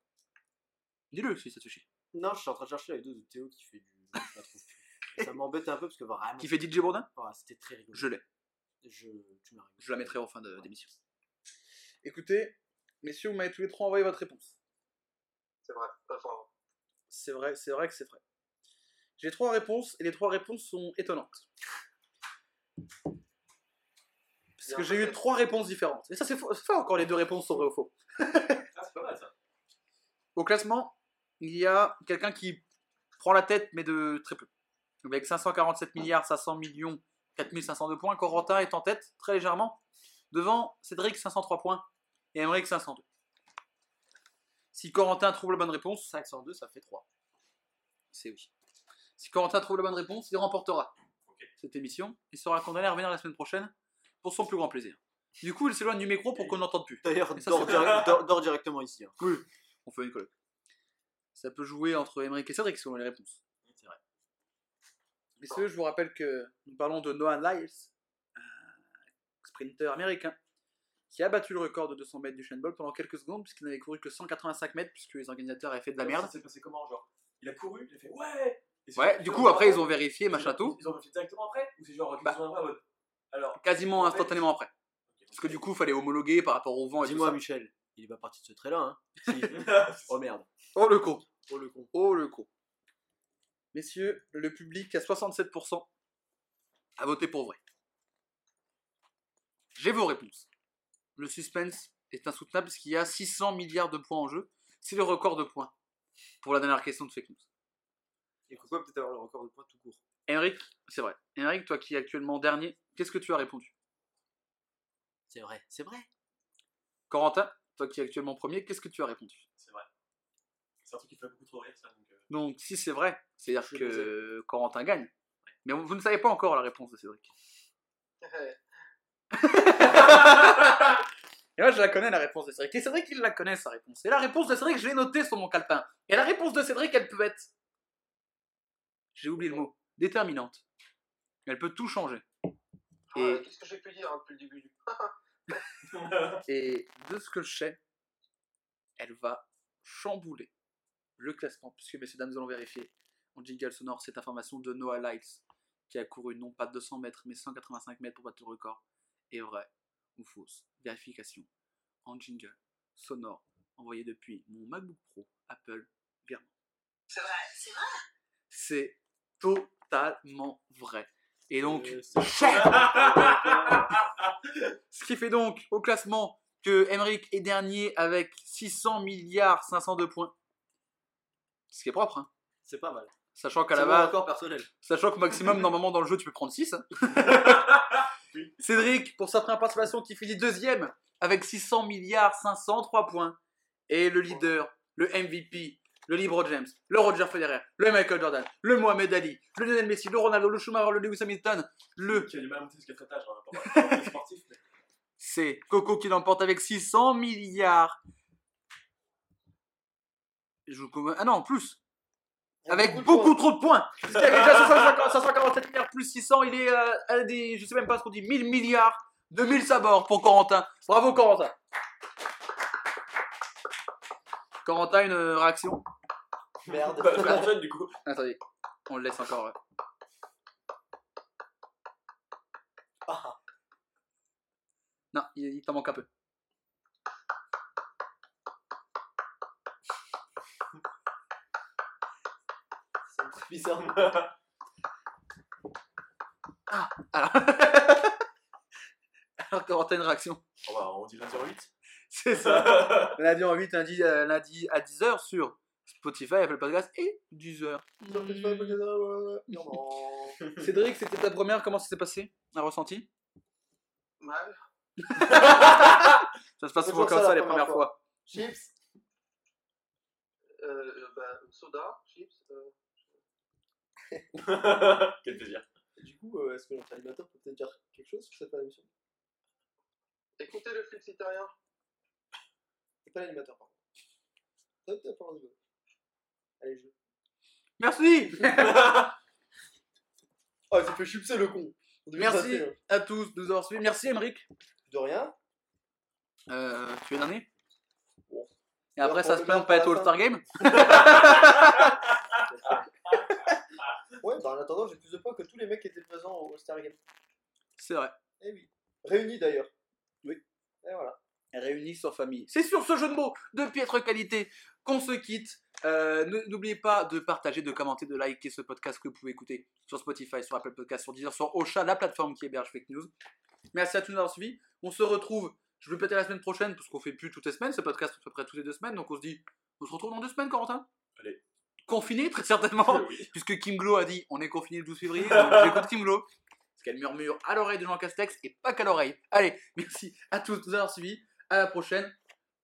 Dis-le si ça te fait chier. Non, je suis en train de chercher la vidéo de Théo qui fait du. Je la trouve plus. Ça m'embête un peu parce que vraiment. Qui fait DJ Bourdin? Ah, C'était très rigolo. Je l'ai. Je... Tu m'as Je la mettrai en fin de- d'émission. Écoutez, messieurs, vous m'avez tous les trois envoyé votre réponse. C'est vrai. Enfin, C'est vrai, c'est vrai que c'est vrai. J'ai trois réponses et les trois réponses sont étonnantes. Parce que j'ai eu trois réponses différentes. Et ça, c'est faux, c'est fort encore les deux réponses sont vraies ou faux. Ah, c'est pas mal ça. Au classement, il y a quelqu'un qui prend la tête, mais de très peu. Avec 547 milliards 500 millions 4502 points, Corentin est en tête, très légèrement. Devant, Cédric 503 points et Emmerich 502. Si Corentin trouve la bonne réponse, 502, ça fait 3. c'est oui. Si Corentin trouve la bonne réponse, il remportera cette émission et sera condamné à revenir la semaine prochaine pour son plus grand plaisir. Du coup, il s'éloigne du micro pour qu'on n'entende plus. D'ailleurs, dors, direct- dors- dors directement ici. hein. On fait une colloque. Ça peut jouer entre Emmerich et Cédric selon les réponses. Vrai. Messieurs, je vous rappelle que nous parlons de Noah Lyles, un sprinter américain, qui a battu le record de 200 mètres du Shane Bolt pendant quelques secondes, puisqu'il n'avait couru que 185 mètres, puisque les organisateurs avaient fait de la merde. Ça s'est passé comment Genre, il a couru, il a fait ouais Et Ouais, du coup, après, ils ont vérifié, machin ils ont- tout, Ils ont vérifié directement après Ou c'est genre Bah. après Alors. quasiment instantanément après. Parce que du coup, il fallait homologuer par rapport au vent et tout Dis-moi. Michel, il est pas parti de ce trait-là. Hein Si. Oh merde. Oh le con Oh le con. Oh le con. Messieurs, le public à 67% a voté pour vrai. J'ai vos réponses. Le suspense est insoutenable parce qu'il y a 600 milliards de points en jeu. C'est le record de points pour la dernière question de fake news. Et pourquoi peut-être avoir le record de points tout court Henrik, c'est vrai. Henrik, toi qui es actuellement dernier, qu'est-ce que tu as répondu? C'est vrai, c'est vrai. Corentin, toi qui es actuellement premier, qu'est-ce que tu as répondu? C'est vrai. C'est un truc qui fait beaucoup trop rire, ça. Donc, si c'est vrai, c'est-à-dire que Corentin gagne. Mais vous ne savez pas encore la réponse de Cédric. Et moi, je la connais, la réponse de Cédric. Et Cédric, il la connaît, sa réponse. Et la réponse de Cédric, je l'ai notée sur mon calepin. Et la réponse de Cédric, elle peut être. J'ai oublié le mot. Déterminante. Elle peut tout changer. Ah, Et- Qu'est-ce que j'ai pu dire hein, depuis le début du... Et de ce que je sais, elle va chambouler le classement. Puisque, messieurs, dames, nous allons vérifier en jingle sonore cette information de Noah Lights, qui a couru non pas 200 mètres, mais 185 mètres pour battre le record. Est vrai ou fausse? Vérification en jingle sonore envoyé depuis mon MacBook Pro Apple virement. C'est vrai, c'est vrai? C'est totalement vrai. Et donc, Euh, Ce qui fait donc au classement que Emmerich est dernier avec 600 milliards 502 points. Ce qui est propre, hein. C'est pas mal. Sachant qu'à C'est la mon base, record personnel. sachant que maximum normalement dans le jeu tu peux prendre 6. hein. Oui. Cédric pour sa première participation qui finit deuxième avec 600 milliards 503 points. Et le leader, le MVP, le LeBron James, le Roger Federer, le Michael Jordan, le Mohamed Ali, le Lionel Messi, le Ronaldo, le Schumacher, le Lewis Hamilton, le Qui a du mal à monter jusqu'à cet âge, hein, sportif. mais- C'est Coco qui l'emporte avec 600 milliards. Ah non, plus. Avec beaucoup, trop de points. Parce qu'il y avait déjà 550 547 milliards plus 600. Il est euh, à des, je sais même pas ce qu'on dit, 1000 milliards de 1000 sabords pour Corentin. Bravo Corentin. Corentin, une euh, réaction? Merde. Bah, personne, du coup. Attendez, on le laisse encore. Ah. Non, il, il t'en manque un peu. C'est un peu bizarre. Alors, Alors Corentin, une réaction. On, va, on dit 1h08. C'est ça. lundi en 8, lundi, euh, lundi à 10h sur Spotify, Apple Podcast et 10h. Cédric, c'était ta première, comment ça s'est passé? Un ressenti? Mal. Ça se passe souvent comme ça ça la les première premières fois. Chips. Euh, euh, bah, soda, chips. euh, Quel plaisir. Du coup, euh, est-ce que notre animateur peut peut-être dire quelque chose sur cette émission Écoutez le flexitarien. C'est pas l'animateur, par contre. Toi, t'as pas le droit de jouer. Allez, joue. Merci Oh, il s'est fait chipser le con. On devait Merci passer, hein. à tous de nous avoir suivis. Merci Emeric. De rien. Euh, tu es dernier Bon. Et après, ça se plaint de pas être All-Star Game Ouais, bah en attendant, j'ai plus de points que tous les mecs qui étaient présents au All-Star Game. C'est vrai. Eh oui. Réunis d'ailleurs. Oui. Et voilà. réunis sans famille. C'est sur ce jeu de mots de piètre qualité qu'on se quitte. Euh, ne- N'oubliez pas de partager, de commenter, de liker ce podcast que vous pouvez écouter sur Spotify, sur Apple Podcast, sur Deezer, sur Ocha, la plateforme qui héberge Fake News. Merci à tous d'avoir suivi. On se retrouve, je vais peut-être la semaine prochaine, parce qu'on fait plus toutes les semaines, ce podcast à peu près toutes les deux semaines, donc on se dit, on se retrouve dans deux semaines, Corentin? Allez. Confiné, très certainement, Oui. puisque Kim Glow a dit, on est confiné le 12 février, donc j'écoute Kim Glow. Parce qu'elle murmure à l'oreille de Jean Castex et pas qu'à l'oreille. Allez, merci à tous de nous avoir suivis. À la prochaine.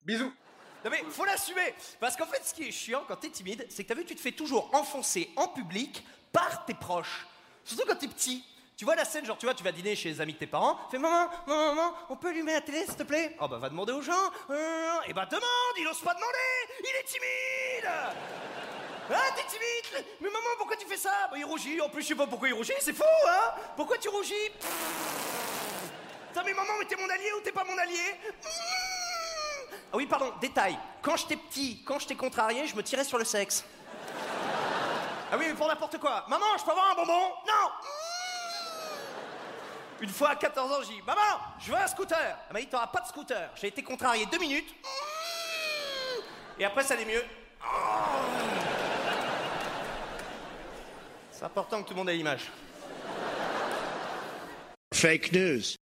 Bisous. Non mais faut l'assumer Parce qu'en fait ce qui est chiant quand t'es timide, c'est que t'as vu tu te fais toujours enfoncer en public par tes proches. Surtout quand t'es petit. Tu vois la scène, genre tu vois, tu vas dîner chez les amis de tes parents, fais maman, maman, maman, on peut allumer la télé s'il te plaît? Oh bah va demander aux gens, euh, et bah demande, il ose pas demander, il est timide Ah t'es timide Mais maman pourquoi tu fais ça? Bah il rougit, en plus je sais pas pourquoi il rougit, c'est faux hein Pourquoi tu rougis? Putain mais maman mais t'es mon allié ou t'es pas mon allié? Ah oui, pardon, détail. Quand j'étais petit, quand j'étais contrarié, je me tirais sur le sexe. Ah oui, mais pour n'importe quoi. Maman, je peux avoir un bonbon? Non Une fois à 14 ans, j'ai dit Maman, je veux un scooter. Elle m'a dit T'auras pas de scooter. J'ai été contrarié deux minutes. Et après, ça allait mieux. C'est important que tout le monde ait l'image. Fake news.